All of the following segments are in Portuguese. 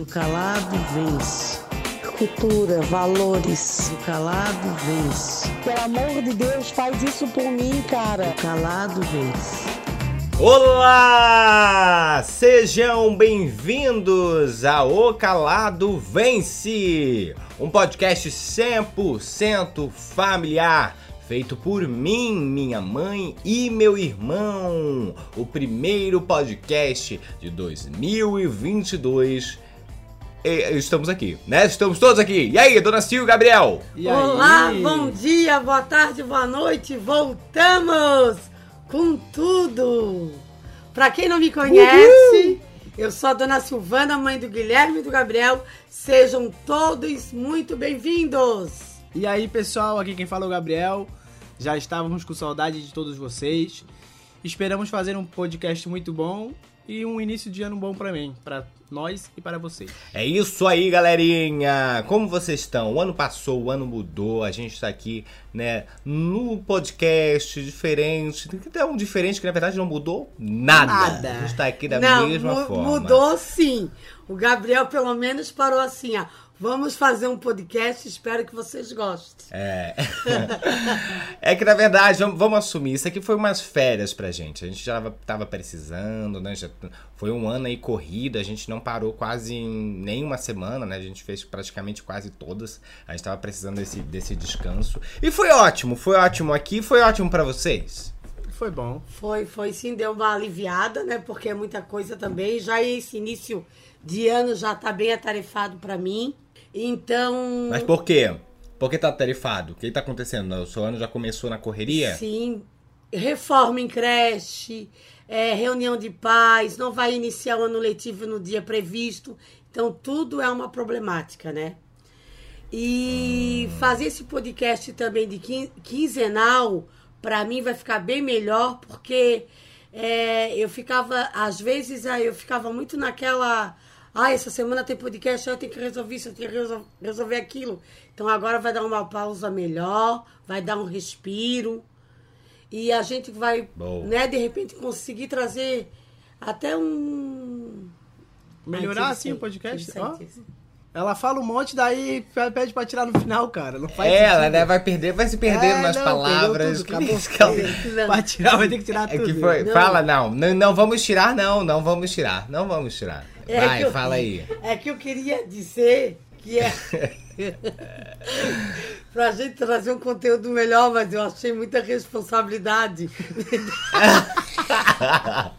O calado vence. Cultura, valores. O calado vence. Pelo amor de Deus, faz isso por mim, cara. O calado vence. Olá! Sejam bem-vindos a O Calado Vence, um podcast 100% familiar, feito por mim, minha mãe e meu irmão. O primeiro podcast de 2022. Estamos aqui, né? Estamos todos aqui. E aí, dona Sil Gabriel? E aí? Olá, bom dia, boa tarde, boa noite. Voltamos com tudo. Pra quem não me conhece, eu sou a dona Silvana, mãe do Guilherme e do Gabriel. Sejam todos muito bem-vindos. E aí, pessoal, aqui quem fala é o Gabriel. Já estávamos com saudade de todos vocês. Esperamos fazer um podcast muito bom e um início de ano bom para mim, para nós e para vocês. É isso aí, galerinha! Como vocês estão? O ano passou, o ano mudou, a gente tá aqui, né, no podcast diferente. Tem um diferente que na verdade não mudou nada. Nada. A gente tá aqui da não, mesma mu- forma. mudou sim. O Gabriel pelo menos parou assim, ó. Vamos fazer um podcast, espero que vocês gostem. É. é que na verdade, vamos, vamos assumir, isso aqui foi umas férias pra gente. A gente já tava, precisando, né? Já, foi um ano aí corrido, a gente não parou quase em nenhuma semana, né? A gente fez praticamente quase todas. A gente tava precisando desse, desse descanso. E foi ótimo, foi ótimo aqui, foi ótimo pra vocês. Foi bom. Foi, foi sim, deu uma aliviada, né? Porque é muita coisa também. Já esse início de ano já tá bem atarefado pra mim. Então, Mas por quê? Por que tá tarifado? O que tá acontecendo? O seu ano já começou na correria? sim, reforma em creche, é, reunião de pais, não vai iniciar o ano letivo no dia previsto. Então, tudo é uma problemática, né? E fazer esse podcast também de quin- quinzenal, pra mim vai ficar bem melhor, porque é, eu ficava, às vezes, eu ficava muito naquela. Ah, essa semana tem podcast, eu tenho que resolver isso, eu tenho que resol- resolver aquilo. Então agora vai dar uma pausa melhor, vai dar um respiro. E a gente vai, Boa. né, de repente, conseguir trazer até um. Melhorar assim o podcast, ó. Ela fala um monte, daí pede pra tirar no final, cara. Não faz É, ela né, vai perder, vai se perdendo É, nas não, palavras. tudo, Que acabou. que ela- Pra tirar, vai ter que tirar É tudo. que foi. Não. Fala, não, não. Não vamos tirar, não. Não vamos tirar. Não vamos tirar. É Vai, que eu- fala aí. É que eu queria dizer que é. pra gente trazer um conteúdo melhor, mas eu achei muita responsabilidade.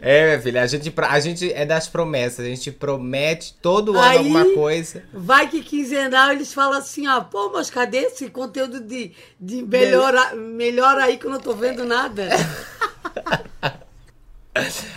É, minha filha, a gente, a gente é das promessas. A gente promete todo ano Aí- alguma coisa. Vai que quinzenal eles falam assim, ó, pô, mas cadê esse conteúdo de, de melhor, melhor aí que eu não tô vendo nada?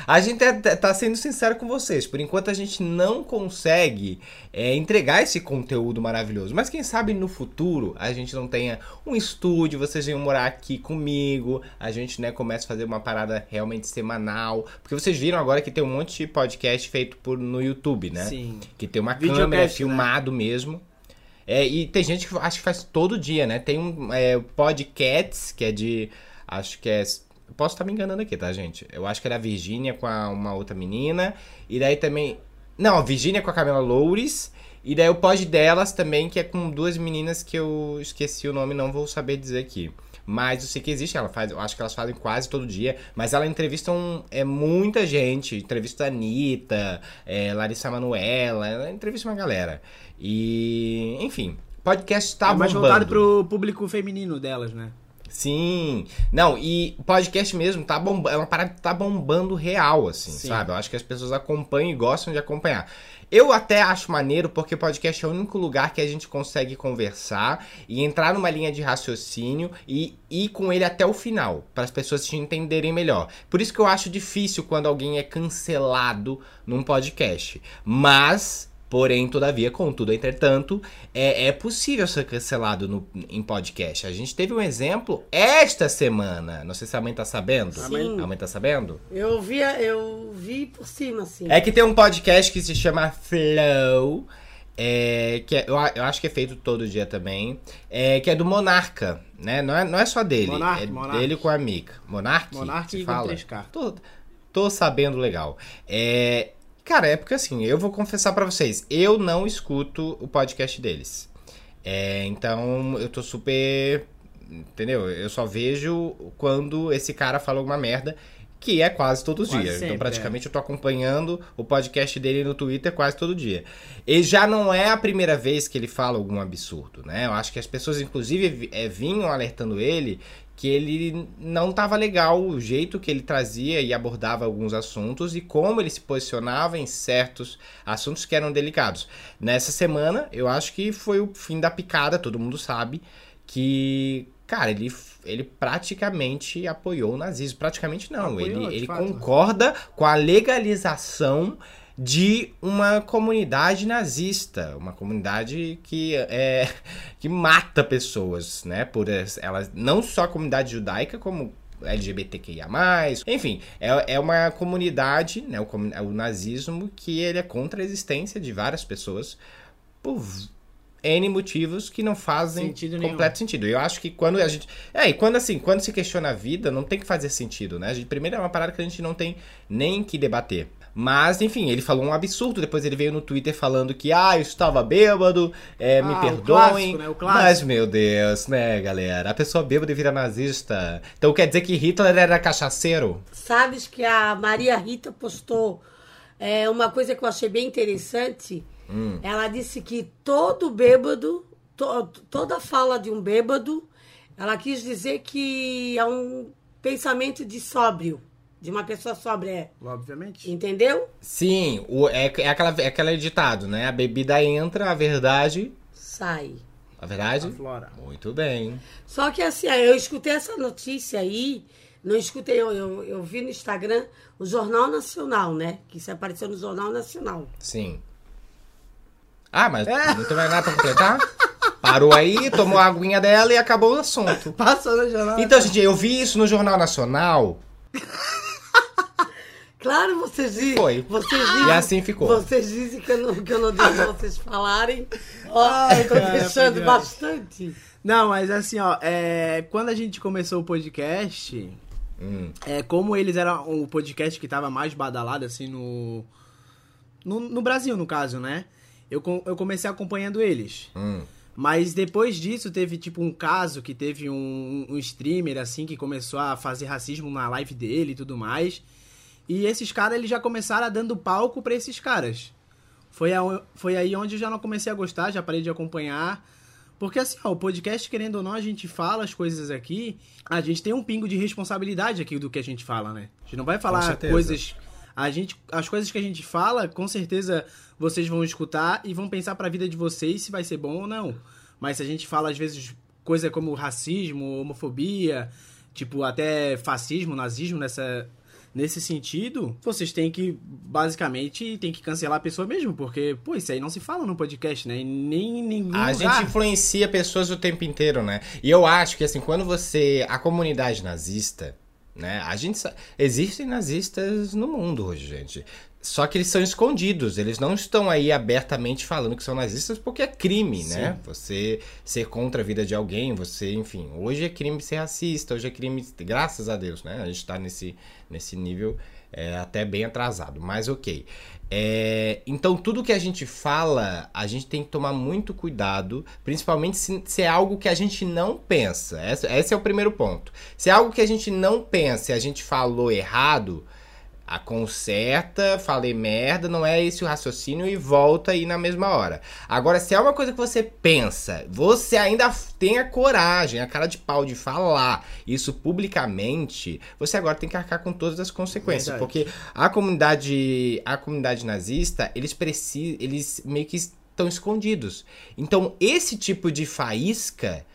A gente é- tá sendo sincero com vocês. Por enquanto a gente não consegue é, entregar esse conteúdo maravilhoso. Mas quem sabe no futuro a gente não tenha um estúdio, vocês venham morar aqui comigo. A gente, né, começa a fazer uma parada realmente semanal. Porque vocês viram agora que tem um monte de podcast feito por, no YouTube, né? Sim. Que tem uma Videocast, câmera né? filmado mesmo. É, e tem gente que acho que faz todo dia, né? Tem um é, Podcats, que é de. Acho que é. Posso estar me enganando aqui, tá, gente? Eu acho que era a Virgínia com a- uma outra menina. E daí também. Não, a Virgínia com a Camila Loures. E daí o pod delas também, que é com duas meninas que eu esqueci o nome, não vou saber dizer aqui. Mas eu sei que existe, ela faz, eu acho que elas fazem quase todo dia. Mas ela entrevista um, é, muita gente. Entrevista a Anitta, é, Larissa Manoela, ela entrevista uma galera. E, enfim, podcast tá é mais bombando. voltado pro público feminino delas, né? Sim. Não, e podcast mesmo tá bombando. É uma parada que tá bombando real, assim, Sim. sabe? Eu acho que as pessoas acompanham e gostam de acompanhar. Eu até acho maneiro porque podcast é o único lugar que a gente consegue conversar e entrar numa linha de raciocínio e ir com ele até o final, para as pessoas te entenderem melhor. Por isso que eu acho difícil quando alguém é cancelado num podcast. Mas Porém, todavia, contudo, entretanto, é, é possível ser cancelado no, em podcast. A gente teve um exemplo esta semana. Não sei se a mãe tá sabendo. Sim. A mãe tá sabendo? Eu vi, eu vi por cima, assim. É que tem um podcast que se chama Flow. é, que é- eu, eu acho que é feito todo dia também. é, que é do Monarca, né? Não é, não é só dele. Monark, é Monark. dele com a Mica. Monark? Monark se e fala? 23K. Tô, tô sabendo legal. É, Cara, é porque assim, eu vou confessar pra vocês, eu não escuto o podcast deles. É, então eu tô super. Entendeu? Eu só vejo quando esse cara fala alguma merda, que é quase todos os Quase dias. sempre, então, praticamente, eu tô acompanhando o podcast dele no Twitter quase todo dia. E já não é a primeira vez que ele fala algum absurdo, né? Eu acho que as pessoas, inclusive, é, vinham alertando ele que ele não tava legal o jeito que ele trazia e abordava alguns assuntos e como ele se posicionava em certos assuntos que eram delicados. Nessa semana, eu acho que foi o fim da picada, todo mundo sabe que, cara, ele, ele praticamente apoiou o nazismo. Praticamente não, Apoiou, ele, ele fato. concorda com a legalização de uma comunidade nazista, uma comunidade que é que mata pessoas, né? Por elas não só a comunidade judaica como LGBTQIA+, enfim, é, é uma comunidade, né, o, o nazismo, que ele é contra a existência de várias pessoas por N motivos que não fazem Sentido nenhum. completo sentido. Eu acho que quando a gente. É, e quando assim, quando se questiona a vida, não tem que fazer sentido, né? A gente, primeiro é uma parada que a gente não tem nem que debater. Mas, enfim, ele falou um absurdo, depois ele veio no Twitter falando que, ah, eu estava bêbado, é, me Ah, o perdoem. clássico, né? O clássico. Mas, meu Deus, né, galera? A pessoa bêbada vira nazista. Então quer dizer que Hitler era cachaceiro? Sabes que a Maria Rita postou é, uma coisa que eu achei bem interessante. Hum. Ela disse que todo bêbado, to- toda fala de um bêbado, ela quis dizer que é um pensamento de sóbrio, de uma pessoa sóbria, é. Obviamente. entendeu? Sim, o, é, é, aquela, é aquele ditado, né? A bebida entra, a verdade. Sai. A verdade? Aflora. Muito bem. Só que assim, eu escutei essa notícia aí, não escutei, eu, eu, eu vi no Instagram o Jornal Nacional, né? Que isso apareceu no Jornal Nacional. Sim. Ah, mas não tem mais nada pra completar? Parou aí, tomou a aguinha dela e acabou o assunto. Passou no jornal. Então, gente, eu vi isso no Jornal Nacional. Claro, vocês dizem. Foi. Vocês dizem, E assim ficou. Vocês dizem que eu não, que eu não deixo vocês falarem. Ó, eu tô cara, deixando foi bastante. Não, mas assim, ó, é, quando a gente começou o podcast, Hum, é, como eles eram o podcast que tava mais badalado, assim, no, no, no Brasil, no caso, né? Eu, eu comecei acompanhando eles. hum. Mas depois disso teve tipo um caso que teve um, um streamer assim que começou a fazer racismo na live dele e tudo mais. E esses caras eles já começaram a dando palco pra esses caras. Foi, a, foi aí onde eu já não comecei a gostar, já parei de acompanhar. Porque assim, ó, o podcast, querendo ou não, a gente fala as coisas aqui, a gente tem um pingo de responsabilidade aqui do que a gente fala, né? A gente não vai falar coisas. A gente, as coisas que a gente fala, com certeza vocês vão escutar e vão pensar pra vida de vocês se vai ser bom ou não. Mas se a gente fala, às vezes, coisa como racismo, homofobia, tipo, até fascismo, nazismo nessa, nesse sentido, vocês têm que, basicamente, tem que cancelar a pessoa mesmo, porque, pô, isso aí não se fala no podcast, né? E nem em nenhum A lugar. gente influencia pessoas o tempo inteiro, né? E eu acho que, assim, quando você. A comunidade nazista, né? A gente. Existem nazistas no mundo hoje, gente. Só que eles são escondidos, eles não estão aí abertamente falando que são nazistas porque é crime, né? Você ser contra a vida de alguém, você, enfim, hoje é crime ser racista, hoje é crime, graças a Deus, né? A gente tá nesse, nesse nível é, até bem atrasado, mas ok. É, então, tudo que a gente fala, a gente tem que tomar muito cuidado, principalmente se, se é algo que a gente não pensa. Esse, esse é o primeiro ponto. Se é algo que a gente não pensa e a gente falou errado, a conserta, falei merda, não é esse o raciocínio e volta aí na mesma hora. Agora, se é uma coisa que você pensa, você ainda tem a coragem, a cara de pau de falar isso publicamente, você agora tem que arcar com todas as consequências, Verdade. porque a comunidade, a comunidade nazista, eles precisam, eles meio que estão escondidos. Então, esse tipo de faísca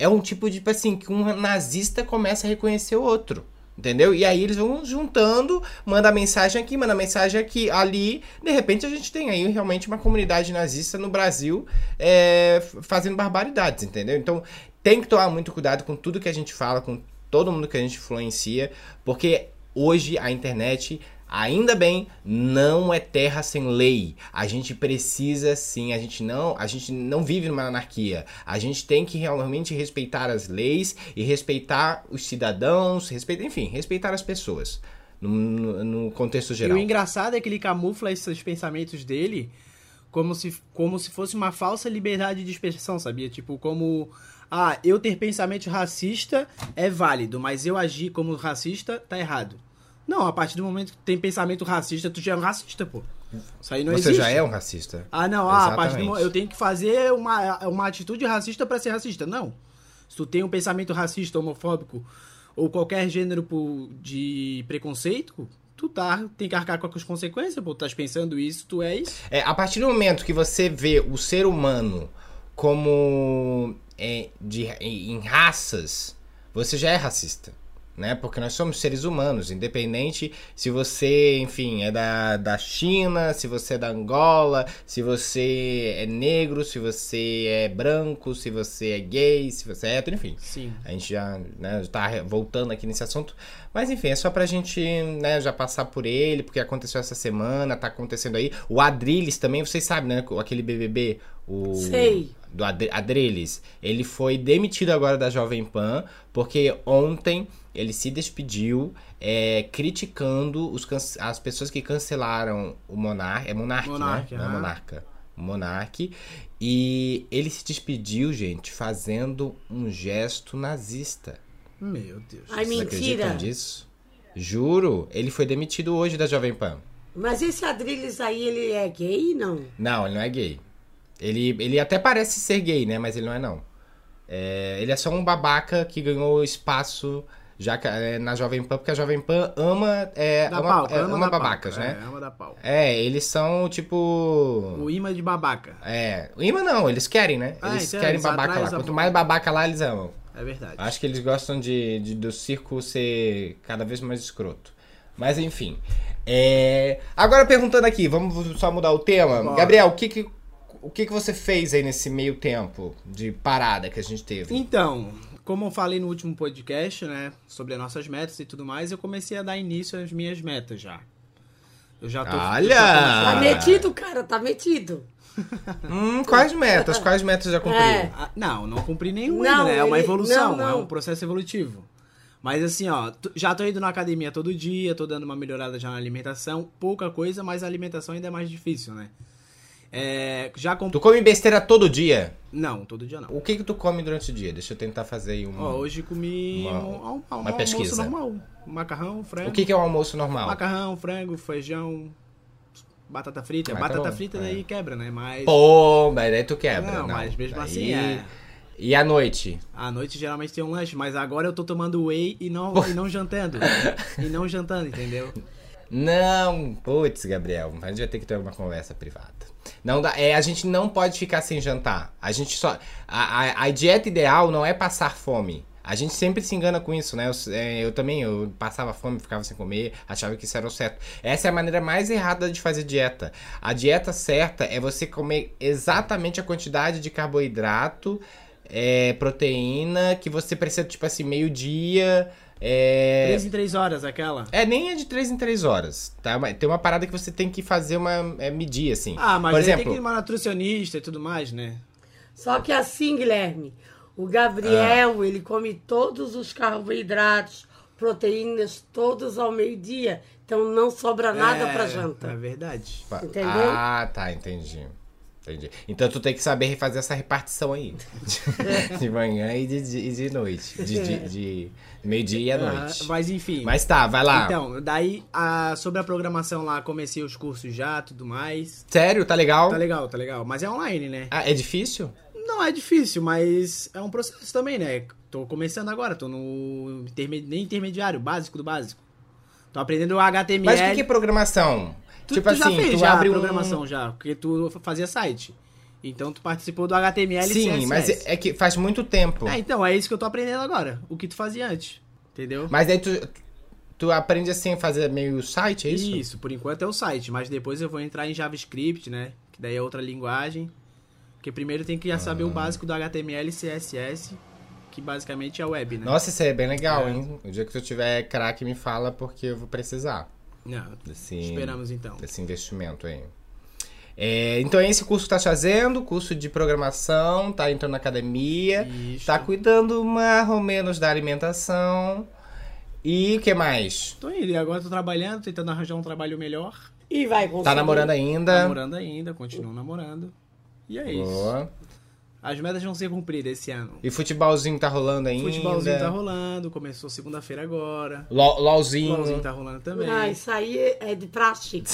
é um tipo de, tipo assim, que um nazista começa a reconhecer o outro. Entendeu? E aí eles vão juntando, manda mensagem aqui, manda mensagem aqui, ali. De repente a gente tem aí realmente uma comunidade nazista no Brasil é, fazendo barbaridades, entendeu? Então tem que tomar muito cuidado com tudo que a gente fala, com todo mundo que a gente influencia, porque hoje a internet, ainda bem, não é terra sem lei. A gente precisa sim, a gente não, a gente não vive numa anarquia. A gente tem que realmente respeitar as leis e respeitar os cidadãos, respeitar, enfim, respeitar as pessoas. no, no- contexto E geral. o engraçado é que ele camufla esses pensamentos dele como se, como se fosse uma falsa liberdade de expressão, sabia? Tipo, como. Ah, eu ter pensamento racista é válido, mas eu agir como racista tá errado. Não, a partir do momento que tem pensamento racista, tu já é um racista, pô. Isso aí não Você existe. já é um racista. Ah, não, ah, a partir do eu tenho que fazer uma, uma atitude racista pra ser racista. Não. Se tu tem um pensamento racista, homofóbico ou qualquer gênero de preconceito, tu tá, tem que arcar com as consequências, pô. Tu estás pensando isso, tu és. É, a partir do momento que você vê o ser humano como é, de, em raças, você já é racista. Né? Porque nós somos seres humanos, independente se você, enfim, é da, da China, se você é da Angola, se você é negro, se você é branco, se você é gay, se você é hétero, enfim. Sim. A gente já né, tá voltando aqui nesse assunto. Mas enfim, é só pra gente né, já passar por ele, porque aconteceu essa semana, tá acontecendo aí. O Adrilles também, vocês sabem, né? Aquele BBB, o... Sei. Do Ad- Adrilles. Ele foi demitido agora da Jovem Pan, porque ontem ele se despediu é, criticando os as pessoas que cancelaram o Monarca. É Monark, Monark, né? Não é. Monarca. Monark. E ele se despediu, gente, fazendo um gesto nazista. Meu Deus. Ai, Vocês acreditam mentira. disso? Juro, ele foi demitido hoje da Jovem Pan. Mas esse Adrilles aí, ele é gay, não? Não, ele não é gay. Ele, ele até parece ser gay, né? Mas ele não é, não. É, ele é só um babaca que ganhou espaço já que, é, na Jovem Pan, porque a Jovem Pan ama, é, ama, pau, é, ama ama babacas, pau. né? É, ama da pau. É, eles são tipo. O imã de babaca. É. O imã não, eles querem, né? Ah, Eles então querem eles babaca lá. Quanto mais babaca lá, eles amam. É verdade. Acho que eles gostam de, de- do circo ser cada vez mais escroto. Mas enfim. É, Agora perguntando aqui, vamos só mudar o tema. Bora. Gabriel, o que que, o que que você fez aí nesse meio tempo de parada que a gente teve? Então, como eu falei no último podcast, né, sobre as nossas metas e tudo mais, eu comecei a dar início às minhas metas já. Eu já tô. Olha! tô Tá metido, cara, tá metido. Hum, quais metas? Quais metas já cumpriu? É. Ah, não, não cumpri nenhum Não, ainda, né? É uma ele- evolução, não, é não. um processo evolutivo. Mas assim, ó, já tô indo na academia todo dia, tô dando uma melhorada já na alimentação, pouca coisa, mas a alimentação ainda é mais difícil, né? É, já comprei. Tu come besteira todo dia? Não, todo dia não. O que que tu come durante o dia? Deixa eu tentar fazer aí um... Ó, hoje comi Uma- um, um- um uma almoço pesquisa. normal. Macarrão, frango. O que que é o almoço normal? Macarrão, frango, feijão, batata frita. Tá batata frita É. daí quebra, né? Mas Pô, mas aí tu quebra. Não, mas mesmo Daí- assim é. E à noite? à noite geralmente tem um lanche, mas agora eu tô tomando whey e não, e não jantando. e não jantando, entendeu? Não, putz, Gabriel, a gente vai ter que ter uma conversa privada. Não dá, é, a gente não pode ficar sem jantar. A gente só. A, a, a dieta ideal não é passar fome. A gente sempre se engana com isso, né? Eu, é, eu também, eu passava fome, ficava sem comer, achava que isso era o certo. Essa é a maneira mais errada de fazer dieta. A dieta certa é você comer exatamente a quantidade de carboidrato, é, proteína que você precisa, tipo assim, meio-dia. É, Três em três horas, aquela. é, nem é de 3 em 3 horas, tá? Tem uma parada que você tem que fazer uma. É, medir, assim. Ah, mas Por exemplo, tem que ir uma nutricionista e tudo mais, né? Só que assim, Guilherme, o Ah. Gabriel, ele come todos os carboidratos, proteínas, todos ao meio-dia. Então não sobra nada é, pra É janta. verdade. pa- entendeu? Ah, tá, entendi. Entendi. Então tu tem que saber fazer essa repartição aí. de manhã e de, de, de noite. De, de, de meio-dia e à Ah, noite. mas enfim. Mas tá, vai lá. Então, daí, a, sobre a programação lá, comecei os cursos já, tudo mais. Sério, tá legal? Tá legal, tá legal. Mas é online, né? Ah, é difícil? Não é difícil, mas é um processo também, né? Tô começando agora, tô no interme... nem intermediário, básico do básico. Tô aprendendo o HTML. Mas o que, que é programação? Tu, tipo tu já assim, fez tu já abre a um- programação já, porque tu fazia site. Então tu participou do HTML e Sim, CSS. mas é, é que faz muito tempo. É, então, é isso que eu tô aprendendo agora. O que tu fazia antes. Entendeu? Mas aí tu, tu aprende assim a fazer meio site, é isso? Isso, por enquanto é o site, mas depois eu vou entrar em JavaScript, né? Que daí é outra linguagem. Porque primeiro tem que já saber o Ah. básico do HTML e CSS, que basicamente é web, né? Nossa, isso aí é bem legal, É. hein? O dia que tu tiver craque, me fala, porque eu vou precisar Não, desse, esperamos então. desse investimento aí. É, então é esse curso que tá fazendo, curso de programação, tá entrando na academia, Isso. tá cuidando mais ou menos da alimentação E o que mais? Tô indo, e agora tô trabalhando, tentando arranjar um trabalho melhor. E vai conseguir. Tá namorando ainda? Namorando ainda, continuo namorando. E é isso. Boa. As metas vão ser cumpridas esse ano. E futebolzinho tá rolando ainda? Futebolzinho tá rolando, começou segunda-feira agora. Lo- LOLzinho. Futbolzinho tá rolando também. Ah, isso aí é de praxe.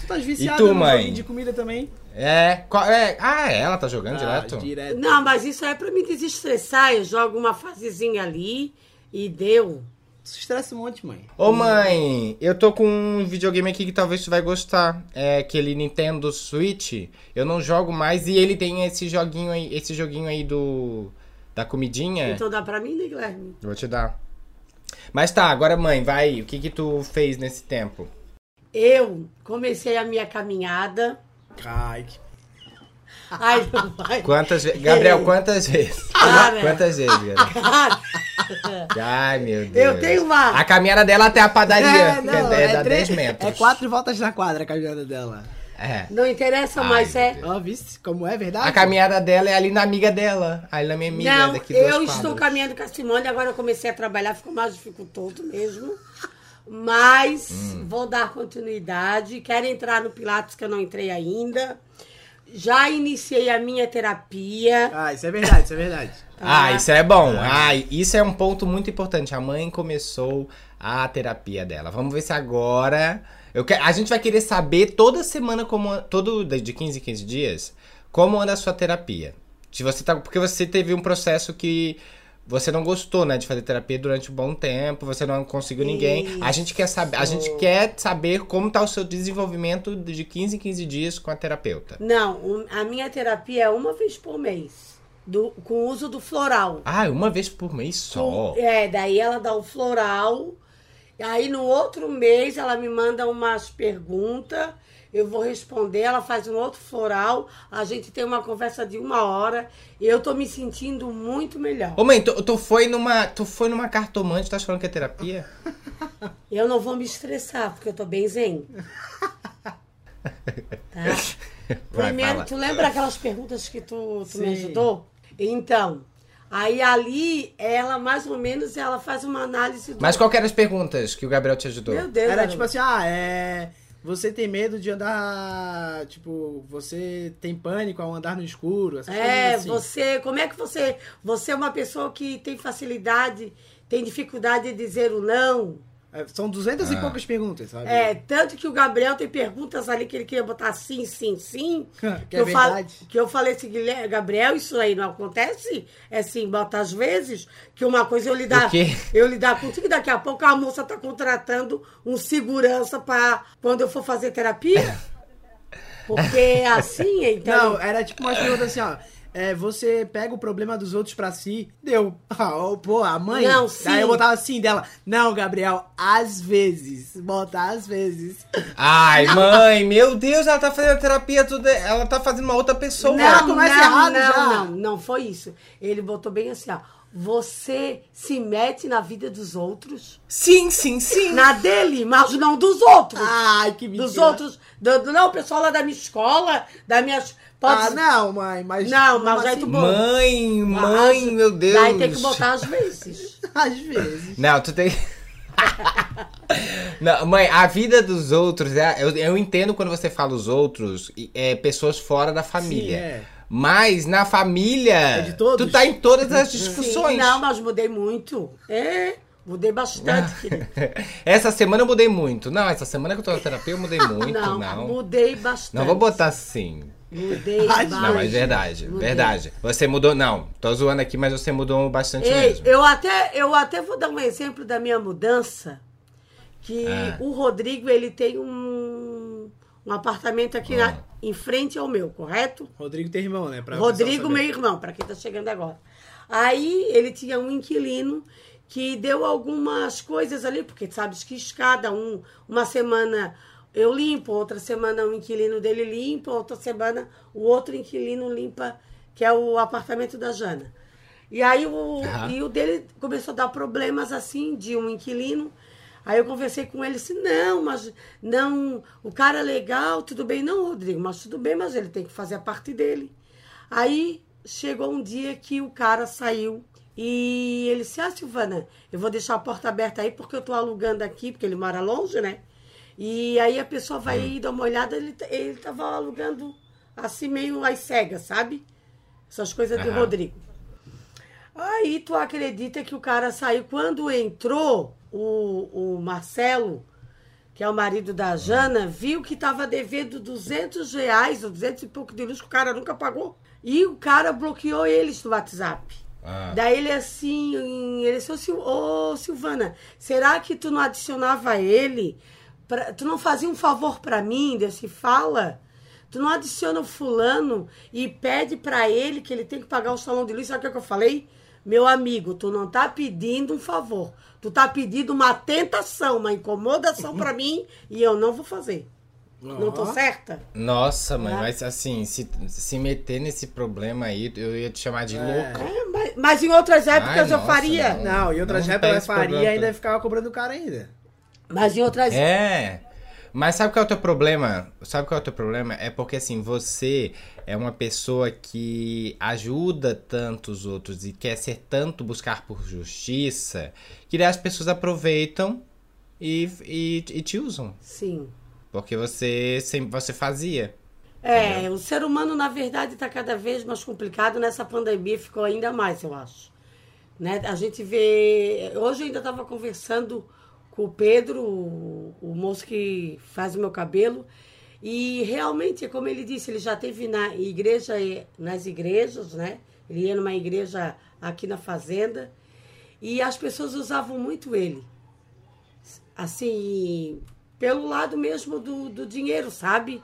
Tu tá viciado tu, no mãe? joguinho de comida também? É, qual- é. Ah, ela tá jogando Ah, direto? direto. Não, mas isso é pra me desestressar. Eu jogo uma fasezinha ali e deu. Se estressa um monte, mãe. Ô mãe, eu tô com um videogame aqui que talvez tu vai gostar. É aquele Nintendo Switch. Eu não jogo mais e ele tem esse joguinho aí, esse joguinho aí do da comidinha. Então dá pra mim, né, Guilherme? Vou te dar. Mas tá, agora mãe, vai. O que que tu fez nesse tempo? Eu comecei a minha caminhada. Ai, que... Ai, não vai. Quantas vezes? Gabriel, quantas vezes? Cara. Quantas vezes, Gabriel? Ai, meu Deus. Eu tenho uma- A caminhada dela até a padaria. não, que é, é, dá três- 10 metros. É quatro voltas na quadra a caminhada dela. É. Não interessa Ai, mais, é. Ó, viste como é verdade? A caminhada dela é ali na amiga dela. Ali na minha amiga Não, daqui duas eu quadras. estou caminhando com a Simone, agora eu comecei a trabalhar, ficou mais dificultoso mesmo. Mas Hum. vou dar continuidade. Quero entrar no Pilates, que eu não entrei ainda. Já iniciei a minha terapia. Ah, isso é verdade, isso é verdade. Ah, isso é bom. Ah, isso é um ponto muito importante. A mãe começou a terapia dela. Vamos ver se agora. Eu que... A gente vai querer saber toda semana como. Todo de 15 em 15 dias, como anda a sua terapia. Se você tá. Porque você teve um processo que. Você não gostou, né, de fazer terapia durante um bom tempo, você não conseguiu ninguém. A gente quer saber, a gente quer saber como tá o seu desenvolvimento de 15 em 15 dias com a terapeuta. Não, a minha terapia é uma vez por mês. Do, com o uso do floral. Ah, uma vez por mês só. É, daí ela dá o floral. E aí no outro mês ela me manda umas perguntas. Eu vou responder, ela faz um outro floral. A gente tem uma conversa de uma hora. E eu tô me sentindo muito melhor. Ô mãe, tu, tu foi numa. Tu foi numa cartomante, tá falando que é terapia? Eu não vou me estressar, porque eu tô bem zen. Tá? Vai, Primeiro, fala. tu lembra aquelas perguntas que tu, tu me ajudou? Então, aí ali, ela mais ou menos, ela faz uma análise do... Mas qual que eram as perguntas que o Gabriel te ajudou? Meu Deus, Era tipo assim, ah, é. Você tem medo de andar. Tipo, você tem pânico ao andar no escuro? Essas É, assim. você, como é que você, você é uma pessoa que tem facilidade, tem dificuldade de dizer o não. É, São duzentas Ah. e poucas perguntas, sabe? É, tanto que o Gabriel tem perguntas ali que ele queria botar sim, sim, sim. Que é eu falo- verdade. que eu falei assim, Guilherme, Gabriel, isso aí não acontece? É sim, bota às vezes, que uma coisa eu lidar, O quê? eu lidar contigo, e daqui a pouco a moça tá contratando um segurança para quando eu for fazer terapia. Porque é assim, então. Não, era tipo umas perguntas assim, ó. É, você pega o problema dos outros pra si. Deu. Ah, pô, a mãe. Não, sim. Daí eu botava assim dela. Não, Gabriel, às vezes. Bota às vezes. Ai, mãe, meu Deus, ela tá fazendo a terapia, tudo, ela tá fazendo uma outra pessoa. Não, Não, começa não, errado não, já. não, não foi isso. Ele botou bem assim, ó. Você se mete na vida dos outros, Sim, sim, sim. na dele, mas não dos outros. Ai, que mentira. dos outros, do, do- não, o pessoal lá da minha escola, da minha, pode, Ah, não, mãe, mas. Não, mas assim, tu bota- Mãe, mãe, Às- meu Deus. Daí tem que botar às vezes. Às vezes. Não, tu tem. Não, mãe, a vida dos outros, é, eu, eu entendo quando você fala os outros, é pessoas fora da família. Sim, é. Mas na família, É de todos? tu tá em todas as discussões. Sim, não, mas mudei muito. É, mudei bastante. Essa semana eu mudei muito. Não, essa semana que eu tô na terapia eu mudei muito, Não, não. mudei bastante. Não vou botar assim. Mudei. Não, mas verdade, Mudei. verdade. Você mudou, não, tô zoando aqui, mas você mudou bastante Ei, mesmo. eu até, eu até vou dar um exemplo da minha mudança, que Ah. o Rodrigo, ele tem um, um apartamento aqui na- Ah. em frente ao meu, correto? Rodrigo tem irmão, né? Pra Rodrigo, meu irmão, para quem tá chegando agora. Aí ele tinha um inquilino que deu algumas coisas ali, porque sabes que escada, um, uma semana eu limpo, outra semana o inquilino dele limpa, outra semana o outro inquilino limpa, que é o apartamento da Jana. E aí o, Aham. e o dele começou a dar problemas assim de um inquilino. Aí eu conversei com ele assim, não, mas não, o cara é legal, tudo bem, não, Rodrigo, mas tudo bem, mas ele tem que fazer a parte dele. Aí chegou um dia que o cara saiu E ele disse, ah, Silvana, eu vou deixar a porta aberta aí porque eu tô alugando aqui, porque ele mora longe, né? E aí a pessoa vai ir dar uma olhada, ele, ele tava alugando assim meio às cegas, sabe? Essas coisas Aham. Rodrigo. Aí tu acredita que o cara saiu. Quando entrou o, o Marcelo, que é o marido da Jana, viu que tava devendo 200 reais, ou 200 e pouco de luz, que o cara nunca pagou. E o cara bloqueou eles no WhatsApp. Ah. Daí ele assim, ele disse, ô ô, Silvana, será que tu não adicionava ele? Pra- tu não fazia um favor pra mim, desse fala? Tu não adiciona o fulano e pede pra ele que ele tem que pagar o salão de luz. Sabe o que eu falei? Meu amigo, tu não tá pedindo um favor. Tu tá pedindo uma tentação, uma incomodação pra mim e eu não vou fazer. Não tô Ó. certa? Nossa, mãe, É. mas assim, se, se meter nesse problema aí, eu ia te chamar de louca. É, mas, mas em outras épocas eu nossa, faria. não. Não, e outras Não épocas esse faria e ainda tá? ficava cobrando o cara ainda. Mas em outras É. Mas sabe qual é o teu problema? Sabe qual é o teu problema? É porque assim, você é uma pessoa que ajuda tanto os outros e quer ser tanto buscar por justiça, que daí as pessoas aproveitam e, e, e te usam. Sim. Porque você sempre você fazia. É, o ser humano, na verdade, está cada vez mais complicado. Nessa pandemia ficou ainda mais, eu acho. Né? A gente vê. Hoje eu ainda estava conversando com o Pedro, o, o moço que faz o meu cabelo. E realmente, como ele disse, ele já teve na igreja, nas igrejas, né? Ele ia numa igreja aqui na fazenda. E as pessoas usavam muito ele. Assim, pelo lado mesmo do, do dinheiro, sabe?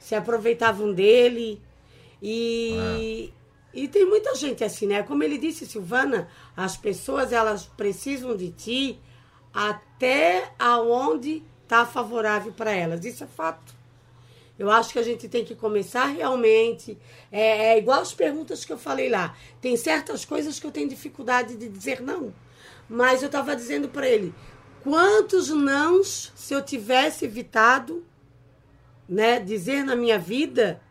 Se aproveitavam dele. E, e tem muita gente assim, né? Como ele disse, Silvana, as pessoas elas precisam de ti até aonde tá favorável para elas. Isso é fato. Eu acho que a gente tem que começar realmente. É, é igual as perguntas que eu falei lá. Tem certas coisas que eu tenho dificuldade de dizer não. Mas eu estava dizendo para ele: quantos nãos, se eu tivesse evitado né, dizer na minha vida,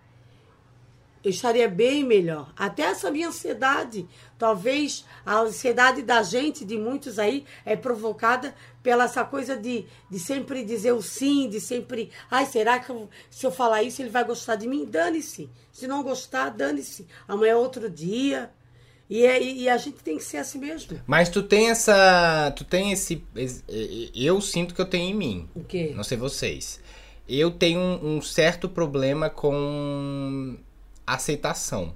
eu estaria bem melhor. Até essa minha ansiedade, talvez a ansiedade da gente, de muitos aí, é provocada pela essa coisa de, de sempre dizer o sim, de sempre, ai, será que eu- se eu falar isso ele vai gostar de mim? Dane-se. Se não gostar, dane-se. Amanhã é outro dia. E, é- e a gente tem que ser assim mesmo. Mas tu tem essa. Tu tem esse. Eu sinto que eu tenho em mim. O quê? Não sei vocês. Eu tenho um, um certo problema com aceitação.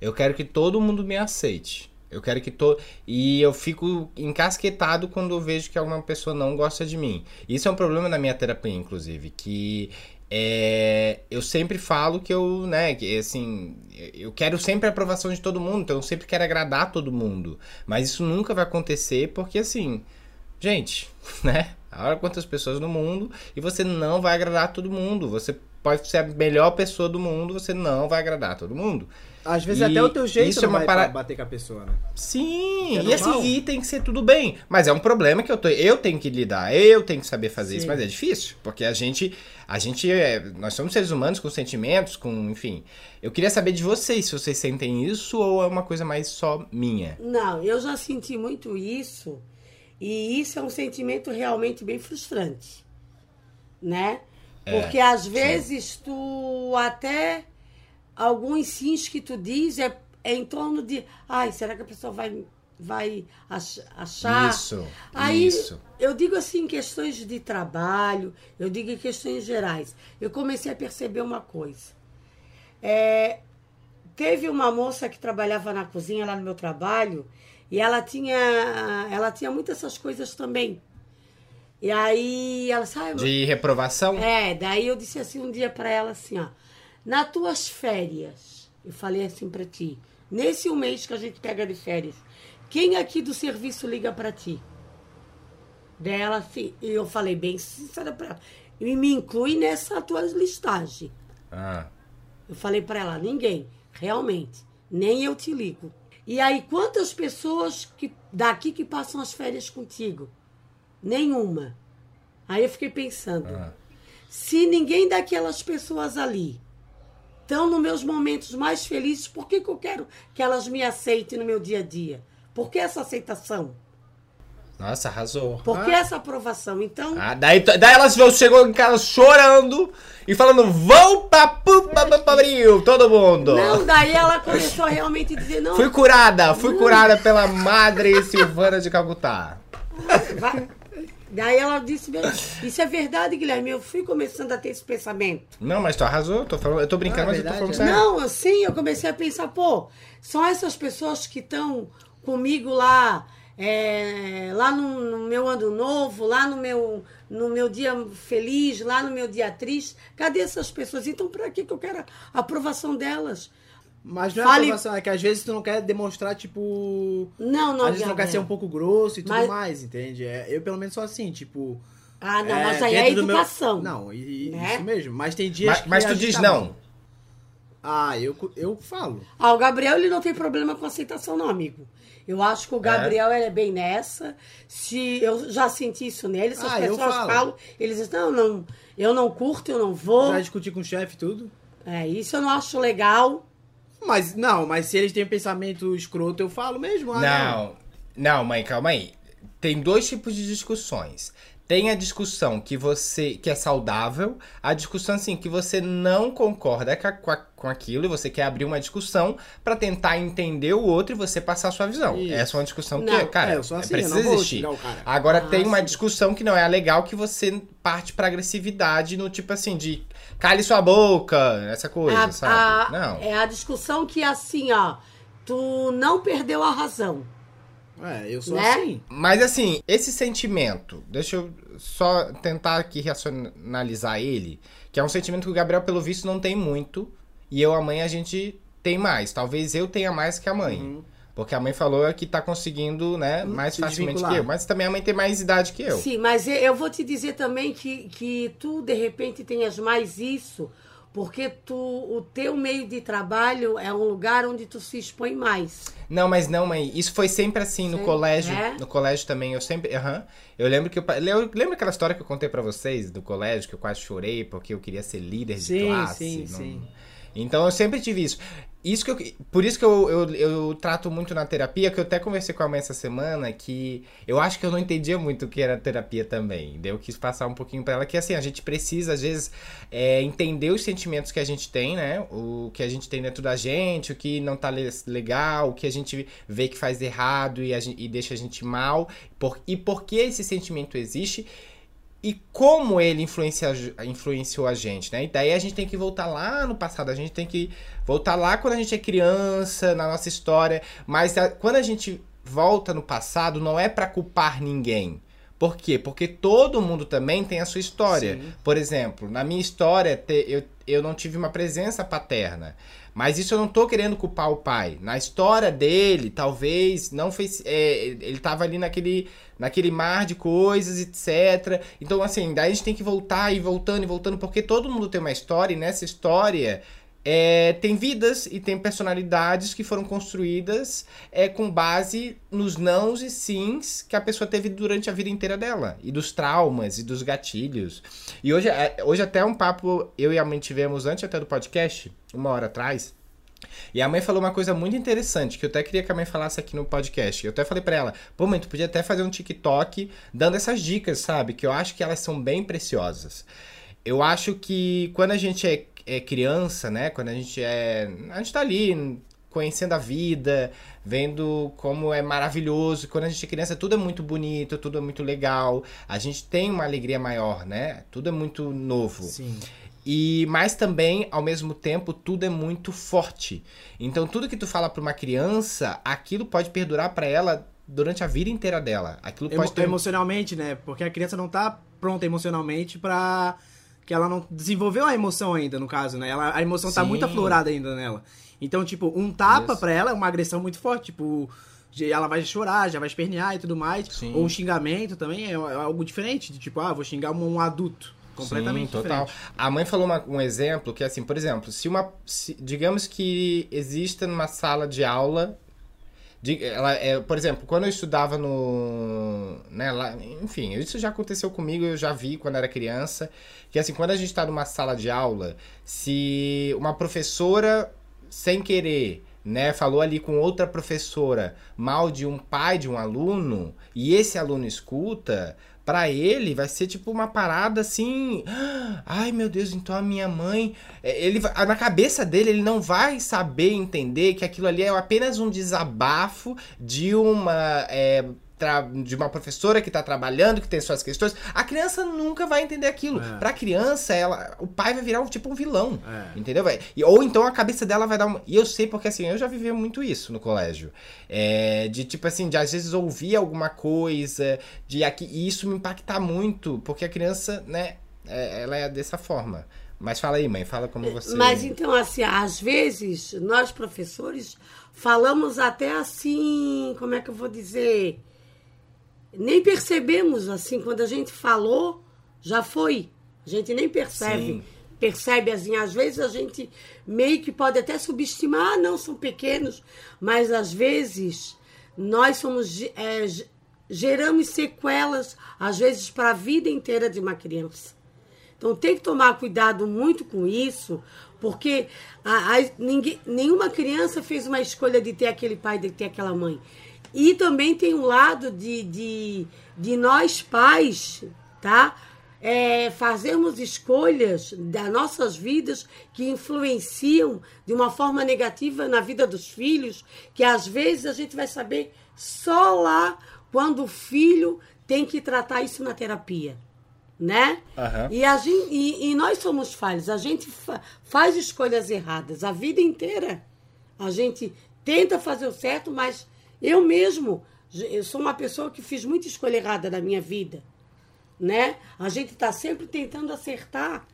Eu quero que todo mundo me aceite. Eu quero que todo. E eu fico encasquetado quando eu vejo que alguma pessoa não gosta de mim. Isso é um problema na minha terapia, inclusive. Que é, eu sempre falo que eu, né, que assim, eu quero sempre a aprovação de todo mundo, então eu sempre quero agradar todo mundo. Mas isso nunca vai acontecer porque, assim, gente, né? Olha quantas pessoas no mundo e você não vai agradar todo mundo. Você pode ser a melhor pessoa do mundo, você não vai agradar todo mundo. Às vezes E até o teu jeito isso não é uma vai para- bater com a pessoa, né? Sim, É e assim, e tem que ser tudo bem. Mas é um problema que eu, tô, eu tenho que lidar, eu tenho que saber fazer isso, Sim. mas é difícil, porque a gente, a gente é, nós somos seres humanos com sentimentos, com, enfim. Eu queria saber de vocês, se vocês sentem isso ou é uma coisa mais só minha. Não, eu já senti muito isso. E isso é um sentimento realmente bem frustrante. Né? Porque às vezes tu até alguns sims que tu diz é, é em torno de, ai, será que a pessoa vai vai ach- achar? Isso, Aí isso. eu digo assim, em questões de trabalho, eu digo em questões gerais. Eu comecei a perceber uma coisa. É, teve uma moça que trabalhava na cozinha lá no meu trabalho e ela tinha ela tinha muitas essas coisas também. E aí ela sabe, De reprovação? é, daí eu disse assim um dia pra ela assim, ó, nas tuas férias, eu falei assim pra ti, nesse um mês que a gente pega de férias, quem aqui do serviço liga pra ti? Dela assim, e eu falei bem sincera pra ela, e me inclui nessa tua listagem. Ah, Eu falei pra ela, ninguém, realmente, nem eu te ligo. E aí, quantas pessoas que daqui que passam as férias contigo? Nenhuma. Aí eu fiquei pensando, ah. se ninguém daquelas pessoas ali estão nos meus momentos mais felizes, por que, que eu quero que elas me aceitem no meu dia a dia? Por que essa aceitação? Nossa, arrasou. Por que essa aprovação? Então, Ah, daí, daí ela chegou em casa chorando e falando: Vão pra pupa abril, todo mundo. não, daí ela começou a realmente dizer, não, Fui curada, fui curada pela madre Silvana de Calcutá. vai. Daí ela disse, "Meu, isso é verdade, Guilherme, eu fui começando a ter esse pensamento. Não, mas tu arrasou, tô falando, eu tô brincando, Ah, mas eu tô verdade, falando é. sério. Não, assim, eu comecei a pensar, pô, são essas pessoas que estão comigo lá, é, lá no, no meu ano novo, lá no meu, no meu dia feliz, lá no meu dia triste. Cadê essas pessoas? Então, pra que que eu quero a aprovação delas? Mas não é Fale- aprovação, é que às vezes tu não quer demonstrar, tipo. Não, não, às vezes tu não quer ser um pouco grosso e tudo Mas- mais, entende? É, eu pelo menos sou assim, tipo. Ah, não, é, mas aí é do meu- educação. Não, e, Né? isso mesmo. Mas tem dias Mas, que. mas tu diz tá não. bom. Ah, eu, eu falo. Ah, o Gabriel ele não tem problema com aceitação, não, amigo. Eu acho que o Gabriel ele é bem nessa. Se eu já senti isso nele, se as Ah, eu pessoas falo. falam, eles dizem, não, não, eu não curto, eu não vou. Já discuti com o chefe e tudo. É, isso eu não acho legal. Mas, não, mas se eles têm pensamento escroto, eu falo mesmo. Ah, Não, não, mãe, calma aí. Tem dois tipos de discussões. Tem a discussão que você que é saudável, a discussão assim que você não concorda com, a- com, aquilo e você quer abrir uma discussão pra tentar entender o outro e você passar a sua visão. Isso. Essa é uma discussão que, Não. cara, É, sou assim, precisa não existir. Agora Ah, tem uma sim. discussão que não é legal que você parte pra agressividade no tipo assim de cale sua boca, essa coisa, A- sabe? a- não. É a discussão que assim, ó, tu não perdeu a razão. É, eu sou Né? assim. Mas assim, esse sentimento, deixa eu só tentar aqui racionalizar ele, que é um sentimento que o Gabriel, pelo visto, não tem muito, e eu, a mãe, a gente tem mais. Talvez eu tenha mais que a mãe. Uhum. Porque a mãe falou que tá conseguindo, né, mais se facilmente que eu. Mas também a mãe tem mais idade que eu. Sim, mas eu- vou te dizer também que, que tu, de repente, tenhas mais isso, porque tu, o teu meio de trabalho é um lugar onde tu se expõe mais. Não, mas não, mãe. Isso foi sempre assim no colégio. é? No colégio também, eu sempre. Aham. Eu lembro que. Eu, eu- lembra aquela história que eu contei pra vocês do colégio, que eu quase chorei porque eu queria ser líder de Sim, classe? sim, não- sim. Então eu sempre tive isso. Isso que eu, por isso que eu, eu, eu trato muito na terapia, que eu até conversei com a mãe essa semana, que eu acho que eu não entendia muito o que era terapia também. Eu quis passar um pouquinho pra ela, que assim, a gente precisa, às vezes, é, entender os sentimentos que a gente tem, né? O que a gente tem dentro da gente, o que não tá le- legal, o que a gente vê que faz errado e, a e deixa a gente mal, por, e por que esse sentimento existe e como ele influencia, influenciou a gente, né? E daí a gente tem que voltar lá no passado, a gente tem que voltar lá quando a gente é criança, na nossa história, mas a- quando a gente volta no passado, não é pra culpar ninguém. Por quê? Porque todo mundo também tem a sua história. Sim. Por exemplo, na minha história, eu, eu não tive uma presença paterna. Mas isso eu não tô querendo culpar o pai. Na história dele, talvez não fez. é, ele tava ali naquele, naquele mar de coisas, etc. Então, assim, daí a gente tem que voltar e voltando e voltando, porque todo mundo tem uma história, e nessa história é, tem vidas e tem personalidades que foram construídas é, com base nos nãos e sims que a pessoa teve durante a vida inteira dela. E dos traumas e dos gatilhos. E hoje, é, hoje até um papo eu e a mãe tivemos antes até do podcast, uma hora atrás. E a mãe falou uma coisa muito interessante, que eu até queria que a mãe falasse aqui no podcast. Eu até falei pra ela, pô, mãe, tu podia até fazer um TikTok dando essas dicas, sabe? Que eu acho que elas são bem preciosas. Eu acho que quando a gente é, é criança, né? Quando a gente é. A gente tá ali conhecendo a vida, vendo como é maravilhoso. Quando a gente é criança, tudo é muito bonito, tudo é muito legal. A gente tem uma alegria maior, né? Tudo é muito novo. Sim. E mas também, ao mesmo tempo, tudo é muito forte. Então, tudo que tu fala pra uma criança, aquilo pode perdurar pra ela durante a vida inteira dela. Aquilo Emo- pode ter Emocionalmente, né? Porque a criança não tá pronta emocionalmente pra. Que ela não desenvolveu a emoção ainda, no caso, né? Ela, a emoção tá Sim. muito aflorada ainda nela. Então, tipo, um tapa Isso. pra ela é uma agressão muito forte. Tipo, ela vai chorar, já vai espernear e tudo mais. Sim. Ou um xingamento também é, é algo diferente. De tipo, ah, vou xingar um, um adulto. Completamente Sim, total. diferente. A mãe falou uma- um exemplo que é assim, por exemplo, se uma. se- digamos que exista numa sala de aula. De- ela, é, por exemplo, quando eu estudava no. Né, lá, enfim, isso já aconteceu comigo, eu já vi quando era criança. Que assim, quando a gente tá numa sala de aula, se uma professora, sem querer, né, falou ali com outra professora mal de um pai de um aluno e esse aluno escuta, pra ele vai ser tipo uma parada assim, "Ah, ai meu Deus, então a minha mãe, é, ele na cabeça dele ele não vai saber entender que aquilo ali é apenas um desabafo de uma é, de uma professora que tá trabalhando, que tem suas questões, a criança nunca vai entender aquilo. É. Pra criança, ela, o pai vai virar um, tipo um vilão. É. Entendeu? Vai? E, ou então a cabeça dela vai dar uma. E eu sei porque assim, eu já vivi muito isso no colégio. É, de tipo assim, de às vezes ouvir alguma coisa, de aqui. E isso me impactar muito, porque a criança, né, é, ela é dessa forma. Mas fala aí, mãe, fala como você. Mas então, assim, às vezes, nós professores falamos até assim, como é que eu vou dizer? Nem percebemos, assim, quando a gente falou, já foi. A gente nem percebe. Sim. Percebe, assim, às vezes a gente meio que pode até subestimar, ah, não, são pequenos, mas às vezes nós somos, é, ge- geramos sequelas, às vezes, para a vida inteira de uma criança. Então tem que tomar cuidado muito com isso, porque a- a- ninguém- nenhuma criança fez uma escolha de ter aquele pai, de ter aquela mãe. E também tem um lado de, de, de nós pais, tá? É, fazermos escolhas das nossas vidas que influenciam de uma forma negativa na vida dos filhos, que às vezes a gente vai saber só lá quando o filho tem que tratar isso na terapia né? Aham. E, a gen- e, e nós somos falhos, a gente fa- faz escolhas erradas a vida inteira. A gente tenta fazer o certo, mas eu mesmo, eu sou uma pessoa que fiz muita escolha errada na minha vida, né? A gente está sempre tentando acertar.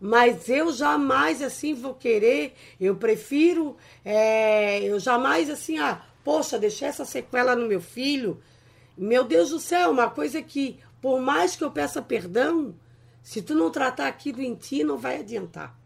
Mas eu jamais assim vou querer, eu prefiro, é, eu jamais assim, ah, poxa, deixei essa sequela no meu filho. Meu Deus do céu, uma coisa que, por mais que eu peça perdão, se tu não tratar aquilo em ti, não vai adiantar.